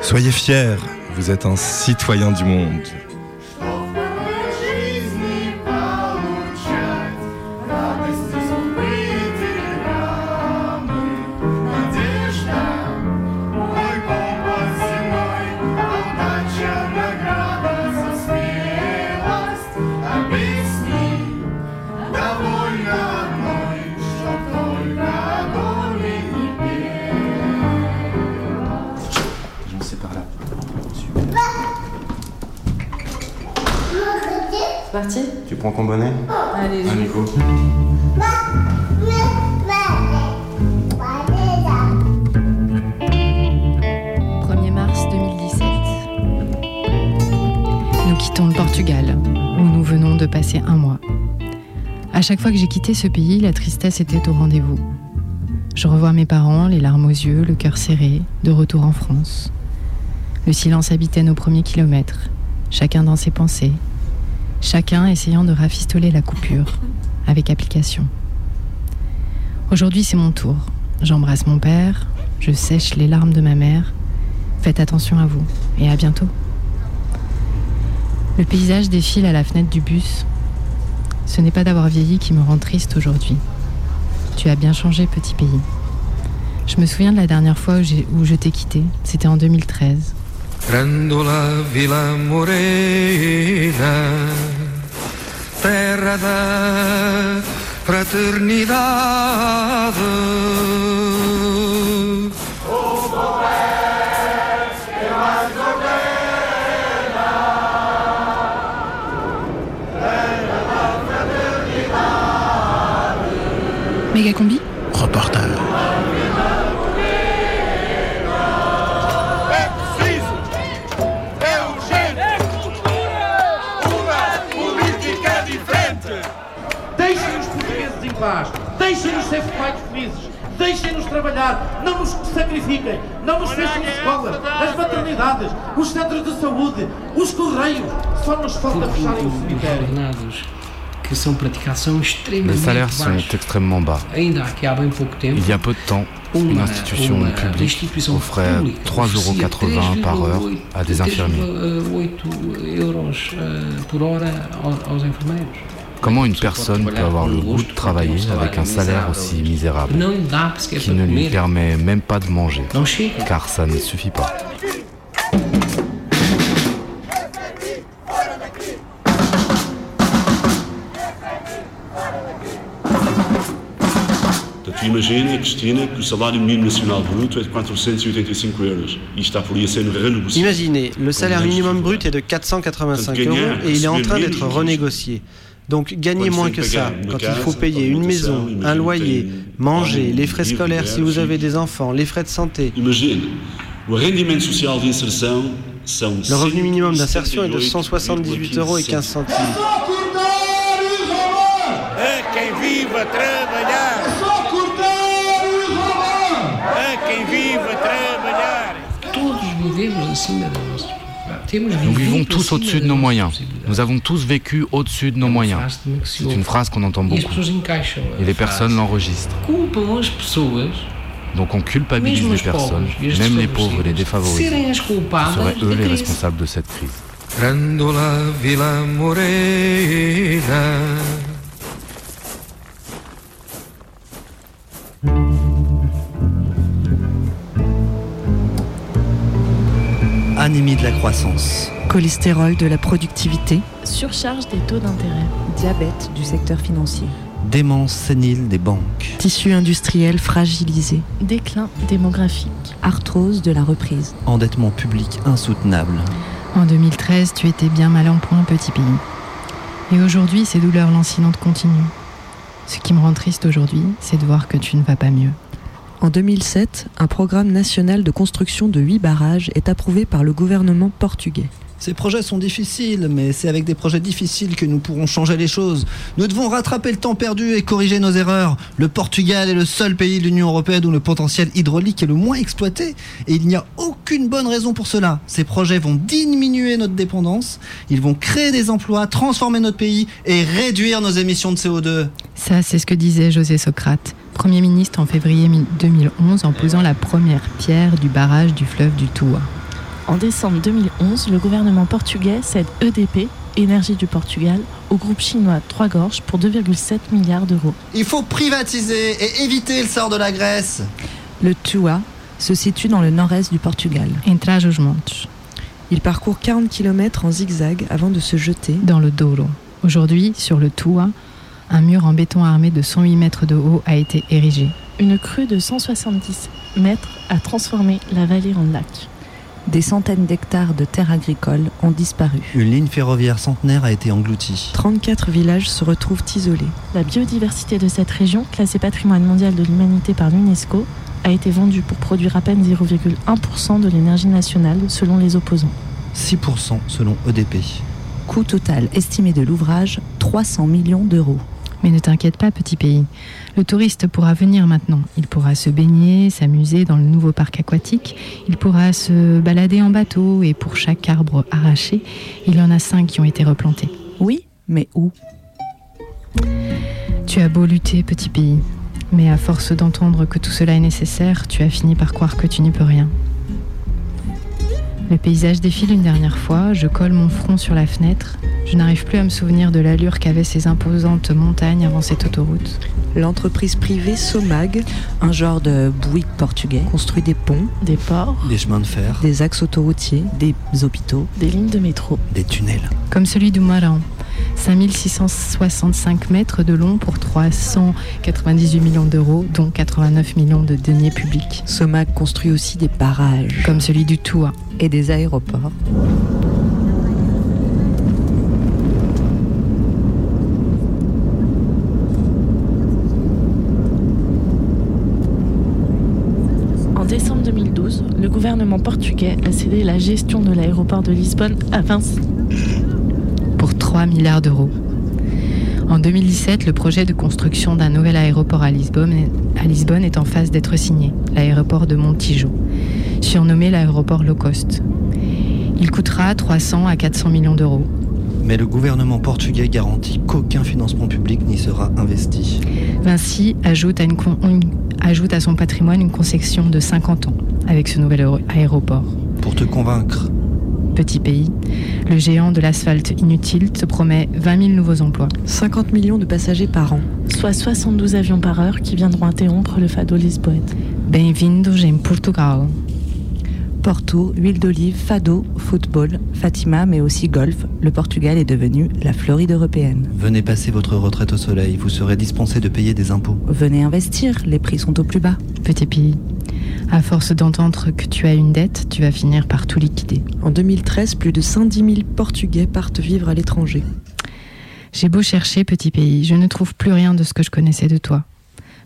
Soyez fiers, vous êtes un citoyen du monde. Prends ton bonnet Allez, Allez, go. « 1er mars 2017. Nous quittons le Portugal, où nous venons de passer un mois. À chaque fois que j'ai quitté ce pays, la tristesse était au rendez-vous. Je revois mes parents, les larmes aux yeux, le cœur serré, de retour en France. Le silence habitait nos premiers kilomètres, chacun dans ses pensées, chacun essayant de rafistoler la coupure, avec application. Aujourd'hui, c'est mon tour. J'embrasse mon père, je sèche les larmes de ma mère. Faites attention à vous et à bientôt. Le paysage défile à la fenêtre du bus. Ce n'est pas d'avoir vieilli qui me rend triste aujourd'hui. Tu as bien changé, petit pays. Je me souviens de la dernière fois où, je t'ai quitté. C'était en 2013. Grandola Vila Morena, terra da fraternidade. Méga combi Reportage. Paz. Deixem-nos ser mais felizes. Deixem-nos trabalhar. Não nos sacrifiquem. Não nos fechem escolas, as maternidades, os centros de saúde, os correios. Só nos falta fecharem o cemitério. que são praticados são extremamente Les salaires sont baixos. extrêmement bas. Ainda aqui há bem pouco tempo, Il y a peu de temps, une institution uma publique instituição offrait pública 3,80 euros par heure à des infirmiers. 3,8 euros por hora aos, aos enfermeiros. Comment une personne peut avoir le goût de travailler avec un salaire aussi misérable qui ne lui permet même pas de manger car ça ne suffit pas. Portanto, imagina, Cristina, que o salário mínimo nacional bruto é de 485 euros e está por aí a ser renegociado. Imaginez, le salaire minimum brut est de 485 euros et il est en train d'être renégocié. Donc gagnez moins que ça quand il faut payer une maison, un loyer, manger, les frais scolaires si vous avez des enfants, les frais de santé. Le revenu minimum d'insertion est de 178 euros et 15 centimes. Todos vivemos. Nous vivons tous au-dessus de nos moyens. Nous avons tous vécu au-dessus de nos moyens. C'est une phrase qu'on entend beaucoup. a Et les personnes l'enregistrent. Donc on culpabilise les personnes, même les pauvres et les défavorisés. culpadas Seraient eux les responsables de cette crise. Grandola Vila Morena. Anémie de la croissance. Cholestérol de la productivité. Surcharge des taux d'intérêt. Diabète du secteur financier. Démence sénile des banques. Tissu industriel fragilisé. Déclin démographique. Arthrose de la reprise. Endettement public insoutenable. En 2013, tu étais bien mal en point, petit pays. Et aujourd'hui, ces douleurs lancinantes continuent. Ce qui me rend triste aujourd'hui, c'est de voir que tu ne vas pas mieux. En 2007, un programme national de construction de 8 barrages est approuvé par le gouvernement portugais. Ces projets sont difficiles, mais c'est avec des projets difficiles que nous pourrons changer les choses. Nous devons rattraper le temps perdu et corriger nos erreurs. Le Portugal est le seul pays de l'Union européenne où le potentiel hydraulique est le moins exploité, et il n'y a aucune bonne raison pour cela. Ces projets vont diminuer notre dépendance, ils vont créer des emplois, transformer notre pays et réduire nos émissions de CO2. Ça, c'est ce que disait José Socrate. Premier ministre en février 2011 en posant la première pierre du barrage du fleuve du Toua. En décembre 2011, le gouvernement portugais cède EDP, Énergie du Portugal, au groupe chinois Trois Gorges pour 2,7 milliards d'euros. Il faut privatiser et éviter le sort de la Grèce. Le Toua se situe dans le nord-est du Portugal. Montes. Il parcourt 40 km en zigzag avant de se jeter dans le Douro. Aujourd'hui, sur le Toua, un mur en béton armé de 108 mètres de haut a été érigé. Une crue de 170 mètres a transformé la vallée en lac. Des centaines d'hectares de terres agricoles ont disparu. Une ligne ferroviaire centenaire a été engloutie. 34 villages se retrouvent isolés. La biodiversité de cette région, classée patrimoine mondial de l'humanité par l'UNESCO, a été vendue pour produire à peine 0,1% de l'énergie nationale selon les opposants. 6% selon EDP. Coût total estimé de l'ouvrage 300 millions d'euros. Mais ne t'inquiète pas, petit pays. Le touriste pourra venir maintenant. Il pourra se baigner, s'amuser dans le nouveau parc aquatique. Il pourra se balader en bateau et pour chaque arbre arraché, il y en a cinq qui ont été replantés. Oui, mais où? Tu as beau lutter, petit pays. Mais à force d'entendre que tout cela est nécessaire, tu as fini par croire que tu n'y peux rien. Le paysage défile une dernière fois, je colle mon front sur la fenêtre. Je n'arrive plus à me souvenir de l'allure qu'avaient ces imposantes montagnes avant cette autoroute. L'entreprise privée Somag, un genre de Bouygues portugais, construit des ponts, des ports, des chemins de fer, des axes autoroutiers, des hôpitaux, des lignes de métro, des tunnels. Comme celui du Maran, 5665 mètres de long pour 398 millions d'euros, dont 89 millions de deniers publics. Somag construit aussi des barrages. Comme celui du Toua. Et des aéroports. En décembre 2012, le gouvernement portugais a cédé la gestion de l'aéroport de Lisbonne à Vinci 3 milliards d'euros. En 2017, le projet de construction d'un nouvel aéroport à Lisbonne, à Lisbonne est en phase d'être signé, l'aéroport de Montijo, surnommé l'aéroport low cost. Il coûtera 300 à 400 millions d'euros. Mais le gouvernement portugais garantit qu'aucun financement public n'y sera investi. Vinci ajoute à, une, ajoute à son patrimoine une concession de 50 ans avec ce nouvel aéroport. Pour te convaincre, petit pays, le géant de l'asphalte inutile te promet 20 000 nouveaux emplois. 50 millions de passagers par an. Soit 72 avions par heure qui viendront interrompre le fado Lisboète. Bem-vindos em Portugal. Porto, huile d'olive, fado, football, Fatima, mais aussi golf, le Portugal est devenu la Floride européenne. Venez passer votre retraite au soleil, vous serez dispensé de payer des impôts. Venez investir, les prix sont au plus bas. Petit pays, à force d'entendre que tu as une dette, tu vas finir par tout liquider. En 2013, plus de 110 000 Portugais partent vivre à l'étranger. J'ai beau chercher, petit pays, je ne trouve plus rien de ce que je connaissais de toi.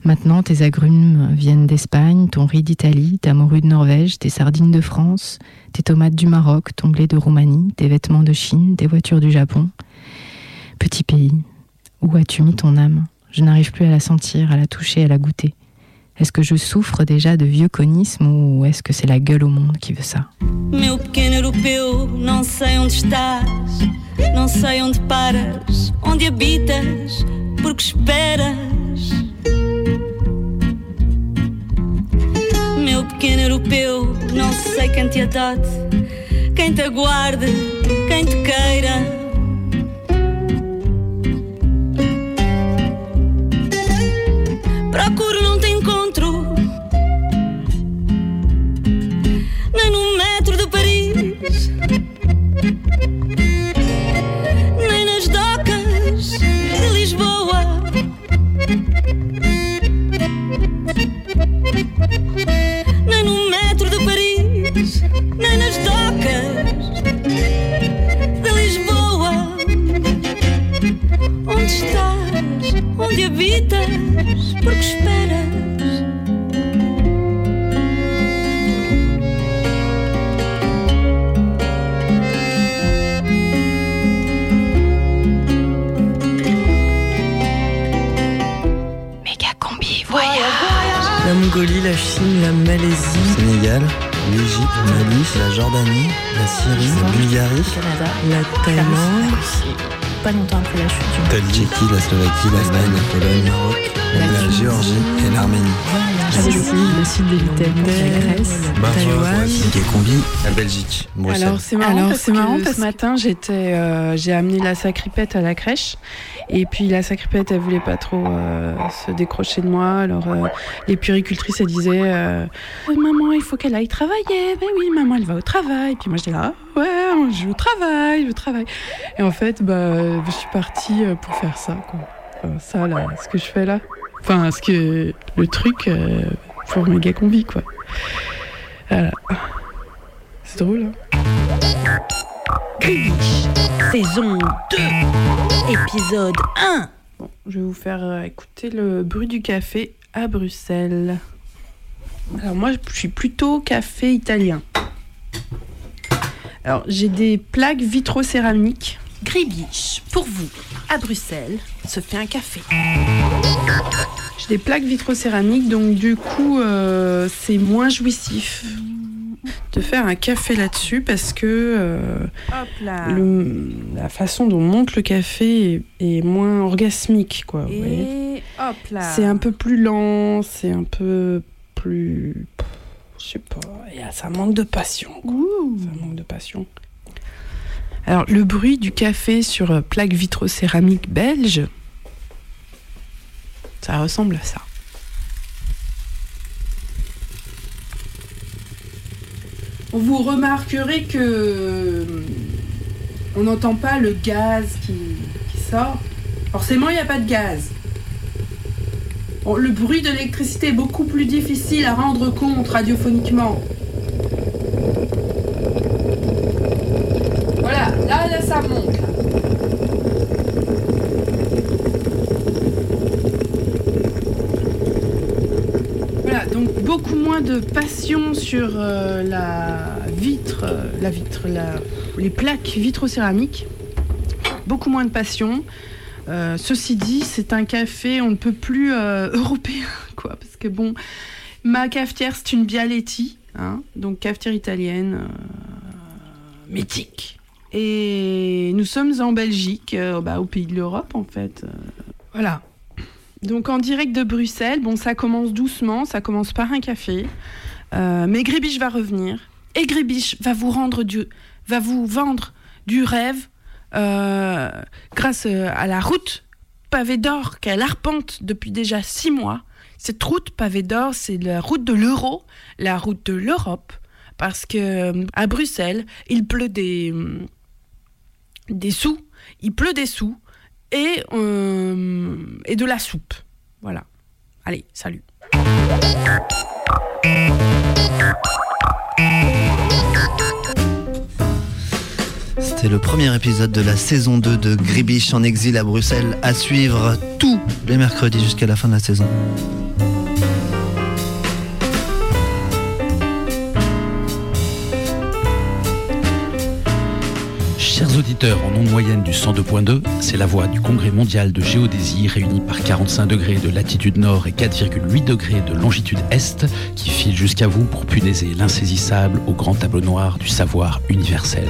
Maintenant, tes agrumes viennent d'Espagne, ton riz d'Italie, ta morue de Norvège, tes sardines de France, tes tomates du Maroc, ton blé de Roumanie, tes vêtements de Chine, tes voitures du Japon. Petit pays, où as-tu mis ton âme? Je n'arrive plus à la sentir, à la toucher, à la goûter. Est-ce que je souffre déjà de vieux conisme ou est-ce que c'est la gueule au monde qui veut ça Meu pequeno europeu, não sei onde estás, não sei onde paras, onde habitas, porque esperas. Meu pequeno europeu, não sei quem te adote, quem te aguarde, quem te queira. Procuro, Nem nas docas de Lisboa. Nem no metro de Paris. Nem nas docas de Lisboa. Onde estás? Onde habitas? Porque esperas? La Mongolie, la Chine, la Malaisie, Sénégal, l'Égypte, Mali, la Jordanie, la Syrie, la Bulgarie, Canada, la Thaïlande, pas longtemps après la chute du la Tchéquie, la Slovaquie, l'Allemagne, la Pologne, le Maroc, la Géorgie et l'Arménie. J'avais aussi le sud de l'Italie, la Grèce, Taïwan. Combi, la Belgique. Alors c'est marrant, parce, que ce matin j'étais, euh, j'ai amené la sacripette à la crèche et puis la sacripette elle voulait pas trop euh, se décrocher de moi. Alors euh, les puéricultrices elles disaient euh, maman il faut qu'elle aille travailler. Ben oui maman elle va au travail. Puis moi j'étais là ouais je vais au travail, je vais au travail. Et en fait bah je suis partie euh, pour faire ça quoi. Enfin, ça là, ce que je fais là. Enfin ce que le truc euh, pour méga combi quoi. Voilà. C'est drôle. Hein Saison 2, épisode 1. Bon, je vais vous faire euh, écouter le bruit du café à Bruxelles. Alors moi, je suis plutôt café italien. Alors j'ai des plaques vitrocéramiques. Gribiche, pour vous, à Bruxelles, se fait un café. J'ai des plaques vitrocéramiques, donc du coup, euh, c'est moins jouissif de faire un café là-dessus parce que euh, Hop là. le- la façon dont monte le café est, est moins orgasmique, quoi. vous voyez. Et hop là. C'est un peu plus lent, c'est un peu plus. Je sais pas, il y a- ça manque de passion. quoi. Ça manque de passion. Alors, le bruit du café sur euh, plaque vitrocéramique belge, ça ressemble à ça. Vous remarquerez que euh, on n'entend pas le gaz qui, qui sort. Forcément, il n'y a pas de gaz. Bon, le bruit de l'électricité est beaucoup plus difficile à rendre compte radiophoniquement. Voilà, là, ça monte. là. Voilà, donc beaucoup moins de passion sur euh, la vitre, euh, les plaques vitrocéramiques. Beaucoup moins de passion. Euh, ceci dit, c'est un café, on ne peut plus euh, européen, quoi, parce que bon, ma cafetière, c'est une Bialetti, hein, donc cafetière italienne, euh, mythique. Et nous sommes en Belgique, bah, au pays de l'Europe, en fait. voilà. Donc en direct de Bruxelles, bon, ça commence doucement, ça commence par un café, mais Gribiche va revenir. Et Gribiche va vous rendre du, va vous vendre du rêve euh, grâce euh, à la route pavée d'or qu'elle arpente depuis déjà six mois. Cette route pavée d'or, c'est la route de l'euro, la route de l'Europe, parce que euh, à Bruxelles, il pleut des des sous, il pleut des sous et et de la soupe. Voilà. Allez, salut. C'était le premier épisode de la saison 2 de Gribiche en exil à Bruxelles, à suivre tous les mercredis jusqu'à la fin de la saison. Chers auditeurs, en onde moyenne du 102.2, c'est la voix du Congrès mondial de géodésie réuni par 45 degrés de latitude nord et 4,8 degrés de longitude est qui file jusqu'à vous pour punaiser l'insaisissable au grand tableau noir du savoir universel.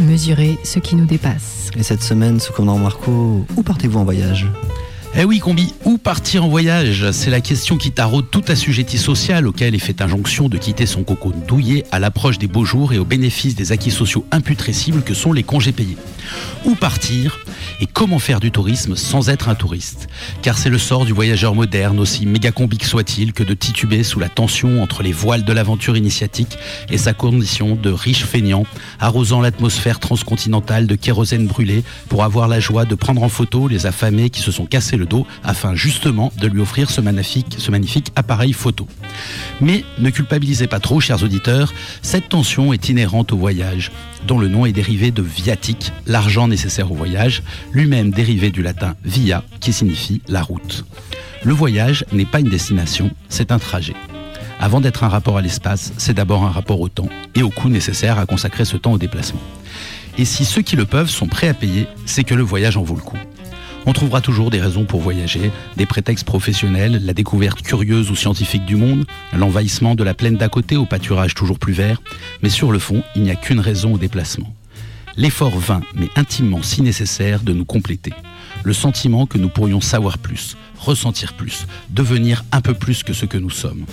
Mesurer ce qui nous dépasse. Et cette semaine, sous commandant Marco, où partez-vous en voyage? Eh oui, Combi, où partir en voyage? C'est la question qui taraude tout assujetti social auquel est fait injonction de quitter son cocon douillet à l'approche des beaux jours et au bénéfice des acquis sociaux imputrescibles que sont les congés payés. Où partir et comment faire du tourisme sans être un touriste? Car c'est le sort du voyageur moderne, aussi mégacombique soit-il, que de tituber sous la tension entre les voiles de l'aventure initiatique et sa condition de riche feignant, arrosant l'atmosphère transcontinentale de kérosène brûlé pour avoir la joie de prendre en photo les affamés qui se sont cassés le afin justement de lui offrir ce magnifique, ce magnifique appareil photo. Mais ne culpabilisez pas trop, chers auditeurs, cette tension est inhérente au voyage, dont le nom est dérivé de viatique, l'argent nécessaire au voyage, lui-même dérivé du latin via, qui signifie la route. Le voyage n'est pas une destination, c'est un trajet. Avant d'être un rapport à l'espace, c'est d'abord un rapport au temps et au coût nécessaire à consacrer ce temps au déplacement. Et si ceux qui le peuvent sont prêts à payer, c'est que le voyage en vaut le coup. On trouvera toujours des raisons pour voyager, des prétextes professionnels, la découverte curieuse ou scientifique du monde, l'envahissement de la plaine d'à côté au pâturage toujours plus vert, mais sur le fond, il n'y a qu'une raison au déplacement. L'effort vain, mais intimement si nécessaire, de nous compléter. Le sentiment que nous pourrions savoir plus, ressentir plus, devenir un peu plus que ce que nous sommes.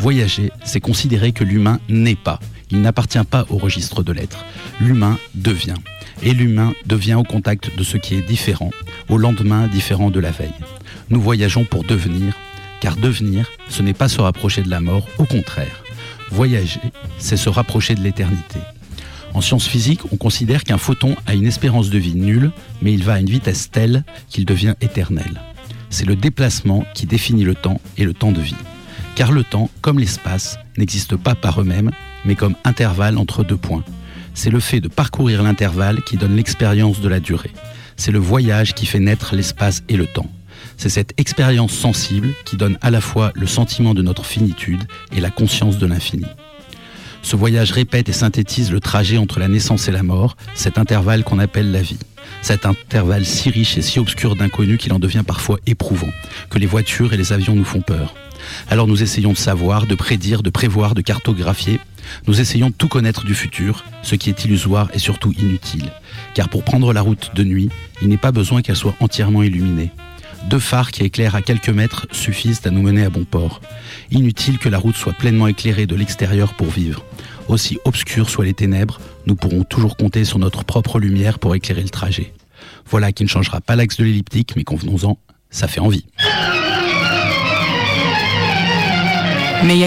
Voyager, c'est considérer que l'humain n'est pas, il n'appartient pas au registre de l'être. L'humain devient. Et l'humain devient au contact de ce qui est différent, au lendemain différent de la veille. Nous voyageons pour devenir, car devenir, ce n'est pas se rapprocher de la mort, au contraire. Voyager, c'est se rapprocher de l'éternité. En sciences physiques, on considère qu'un photon a une espérance de vie nulle, mais il va à une vitesse telle qu'il devient éternel. C'est le déplacement qui définit le temps et le temps de vie. Car le temps, comme l'espace, n'existe pas par eux-mêmes, mais comme intervalle entre deux points. C'est le fait de parcourir l'intervalle qui donne l'expérience de la durée. C'est le voyage qui fait naître l'espace et le temps. C'est cette expérience sensible qui donne à la fois le sentiment de notre finitude et la conscience de l'infini. Ce voyage répète et synthétise le trajet entre la naissance et la mort, cet intervalle qu'on appelle la vie. Cet intervalle si riche et si obscur d'inconnu qu'il en devient parfois éprouvant, que les voitures et les avions nous font peur. Alors nous essayons de savoir, de prédire, de prévoir, de cartographier. Nous essayons de tout connaître du futur, ce qui est illusoire et surtout inutile. Car pour prendre la route de nuit, il n'est pas besoin qu'elle soit entièrement illuminée. Deux phares qui éclairent à quelques mètres suffisent à nous mener à bon port. Inutile que la route soit pleinement éclairée de l'extérieur pour vivre. Aussi obscures soient les ténèbres, nous pourrons toujours compter sur notre propre lumière pour éclairer le trajet. Voilà qui ne changera pas l'axe de l'elliptique, mais convenons-en, ça fait envie.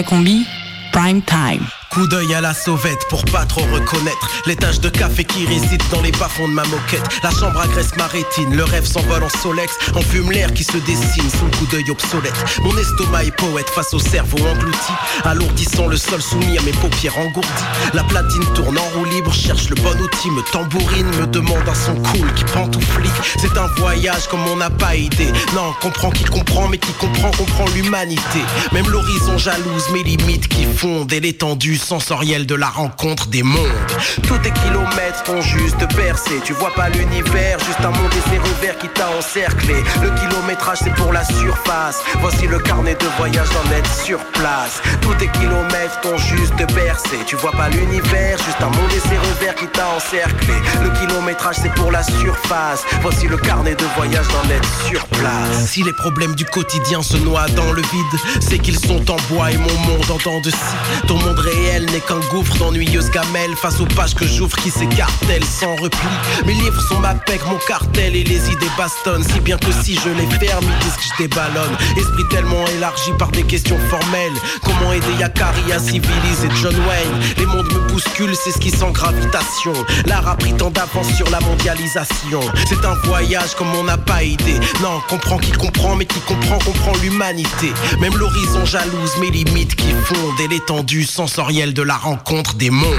Combi, Prime Time. Coup d'œil à la sauvette pour pas trop reconnaître les taches de café qui résident dans les bas-fonds de ma moquette. La chambre agresse ma rétine, le rêve s'envole en solex. On fume l'air qui se dessine sous le coup d'œil obsolète. Mon estomac est poète face au cerveau englouti, alourdissant le sol soumis à mes paupières engourdies. La platine tourne en roue libre, cherche le bon outil, me tambourine, me demande un son cool qui pantouflique. C'est un voyage comme on n'a pas idée. Non, comprend qui comprend, mais qui comprend, comprend l'humanité. Même l'horizon jalouse, mes limites qui fondent et l'étendue sensoriel de la rencontre des mondes. Tous tes kilomètres ont juste percé. Tu vois pas l'univers, juste un monde et ses revers qui t'a encerclé. Le kilométrage c'est pour la surface. Voici le carnet de voyage d'en être sur place. Tous tes kilomètres t'ont juste percé. Tu vois pas l'univers, juste un monde et revers qui t'a encerclé. Le kilométrage c'est pour la surface. Voici le carnet de voyage d'en être sur place. Si les problèmes du quotidien se noient dans le vide, c'est qu'ils sont en bois et mon monde en dents de scie. Ton monde réel n'est qu'un gouffre d'ennuyeuses gamelles face aux pages que j'ouvre qui s'écartèlent sans repli. Mes livres sont ma pec, mon cartel et les idées bastonnent. Si bien que si je les ferme, ils disent que je déballonne. Esprit tellement élargi par des questions formelles. Comment aider Yakari à civiliser John Wayne? Les mondes me bousculent, c'est ce qui sent gravitation. L'art a pris tant d'avance sur la mondialisation. C'est un voyage comme on n'a pas idée. Non, comprend qui comprend, mais qui comprend, comprend l'humanité. Même l'horizon jalouse, mes limites qui fondent et l'étendue sensorielle de la rencontre des mondes.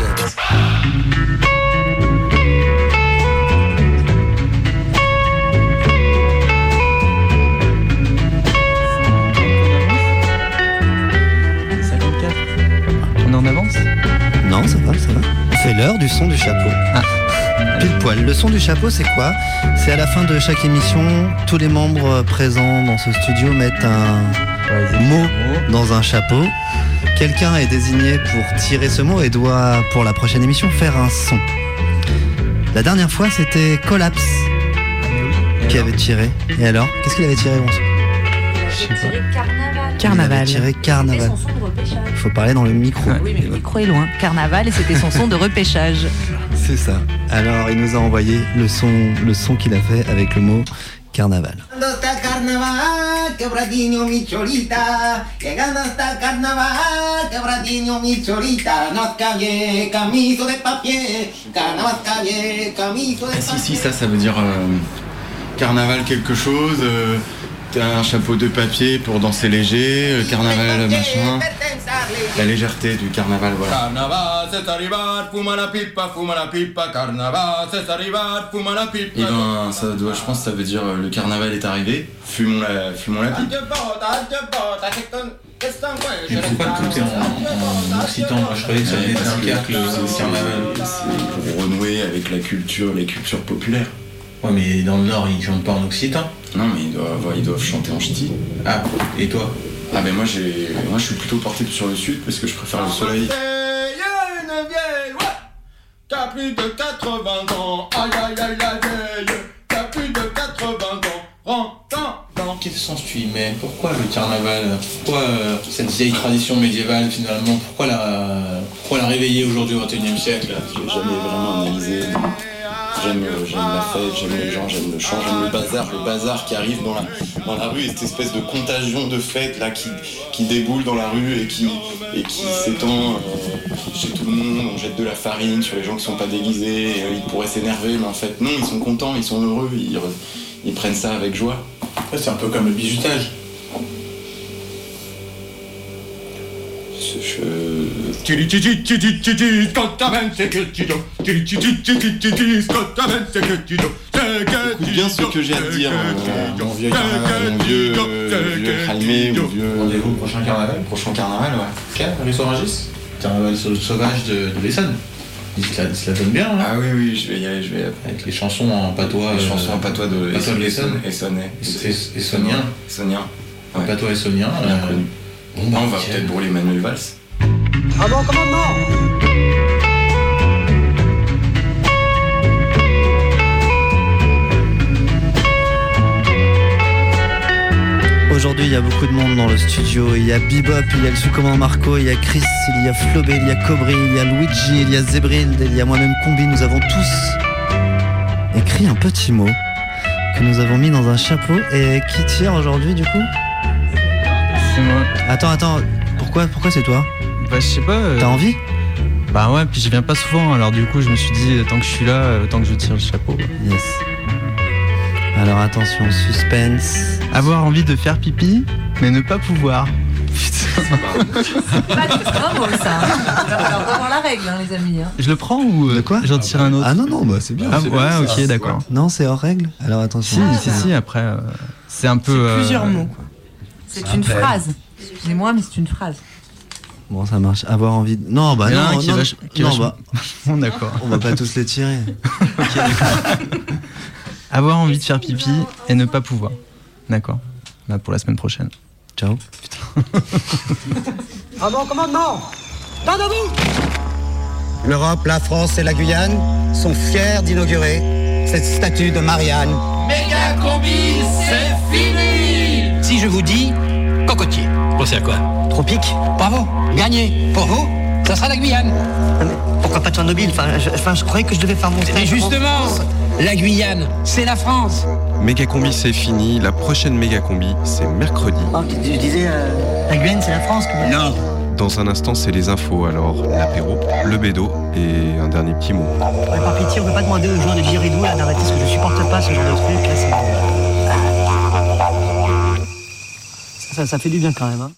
On est en avance? Non, ça va, ça va. C'est l'heure du son du chapeau. Ah. Pile poil. Le son du chapeau, c'est quoi? C'est à la fin de chaque émission, tous les membres présents dans ce studio mettent un mot dans un chapeau. Quelqu'un est désigné pour tirer ce mot et doit, pour la prochaine émission, faire un son. La dernière fois, c'était Collapse qui avait tiré. Et alors Qu'est-ce qu'il avait tiré, sais pas. Carnaval. Il avait tiré Carnaval. Il faut parler dans le micro. Oui, mais le micro est loin. Carnaval, et c'était son son de repêchage. C'est ça. Alors, il nous a envoyé le son, le son qu'il a fait avec le mot Carnaval. Ah si si ça ça veut dire euh, carnaval quelque chose, euh, un chapeau de papier pour danser léger, euh, carnaval machin, la légèreté du carnaval voilà. Carnaval, c'est arrivar, fuma la pipa, fuma la pipa, carnaval, c'est arrivar, fuma la pipa. Et ben ça doit, je pense que ça veut dire euh, le carnaval est arrivé, fumons la, fumons la pipe. Mais pourquoi tout est en, en occitan? Moi je croyais que ça venait cercle c'est- au carnaval. c'est pour renouer avec la culture, les cultures populaires. Ouais mais dans le nord ils chantent pas en occitan. Non, mais ils doivent, ils doivent chanter en ch'ti. Ah, et toi? Ah, ben moi, j'ai, moi, je suis plutôt porté sur le sud parce que je préfère le soleil. une vieille, ouais. T'as plus de 80 ans, aïe aïe aïe la vieille. T'as plus de 80 ans, dans Quel sens tu y mets? Pourquoi le carnaval? Pourquoi euh, cette vieille tradition médiévale finalement? Pourquoi la, pourquoi la réveiller aujourd'hui au XXIe siècle? J'ai jamais vraiment analysé. J'aime, la fête, j'aime les gens, j'aime le chant, j'aime le bazar, le bazar qui arrive dans la, rue, et cette espèce de contagion de fête là qui, déboule dans la rue et qui, s'étend euh, chez tout le monde. On jette de la farine sur les gens qui sont pas déguisés, euh, ils pourraient s'énerver, mais en fait non, ils sont contents, ils sont heureux, ils, ils prennent ça avec joie. C'est un peu comme le bizutage. Écoute bien ce que j'ai à te dire, euh, mon vieux carnaval, mon vieux, euh, vieux Jaime, mon vieux. Rendez-vous prochain carnaval Prochain carnaval, ouais. Ok, Ruisseau Rungis Carnaval sauvage de, de l'Essonne. Il se, la, il se la donne bien, hein Ah oui, oui, je vais y aller, je vais Avec les chansons en patois. Les chansons en patois de patois de l'Essonne. Essonnais. Essonnien. Essonnien. En patois essonnien. Bien euh, connu. Bon, bah, on va peut-être brûler Manuel Valls. Ah commandement Aujourd'hui, il y a beaucoup de monde dans le studio. Il y a Bebop, il y a le sous-commandant Marco, il y a Chris, il y a Flobé, il y a Cobry, il y a Luigi, il y a Zebrild, il y a moi-même Combi. Nous avons tous écrit un petit mot que nous avons mis dans un chapeau. Et qui tire aujourd'hui, du coup? C'est moi. Attends, attends. Pourquoi, pourquoi c'est toi Bah, je sais pas. euh, T'as envie Bah ouais, puis je viens pas souvent, alors du coup, je me suis dit, tant que je suis là, euh, autant que je tire le chapeau. Yes. Alors attention, suspense. Avoir envie de faire pipi, mais ne pas pouvoir. Putain. C'est pas beau ça. Il va falloir revoir la règle, hein, les amis. hein. Je le prends ou euh, quoi j'en tire un autre Ah non, non, bah c'est bien. Ah c'est ouais, bien, ça. ok, d'accord. Non, c'est hors règle. Alors Si, attention. si, si, après, euh, c'est un peu. euh, Plusieurs mots. C'est une phrase. Excusez-moi, mais c'est une phrase. Bon, ça marche. Avoir envie. De... Non, bah non, non, vache- non, bah, Bon, d'accord. on va pas tous les tirer. Avoir envie de faire pipi et ne pas pouvoir. D'accord. Bah, pour la semaine prochaine. Ciao. Ah bon commandement Tant debout L'Europe, la France et la Guyane sont fiers d'inaugurer cette statue de Marianne. Méga combi, c'est fini Si je vous dis cocotier. Pensez à quoi Tropique, bravo, gagné. Pour vous, ça sera la Guyane. Pourquoi pas Tchernobyl enfin je, enfin, je croyais que je devais faire mon Mais stage en justement, la Guyane, c'est la France. Méga combi c'est fini, la prochaine méga combi c'est mercredi. Oh, je, je disais, euh, la Guyane c'est la France quand même. Non. Dans un instant c'est les infos, alors l'apéro, le bédo et un dernier petit mot. Ouais, par pitié, on peut pas demander aux gens de Giridou là d'arrêter parce que je supporte pas ce genre de truc là. Ça, ça fait du bien quand même. Hein.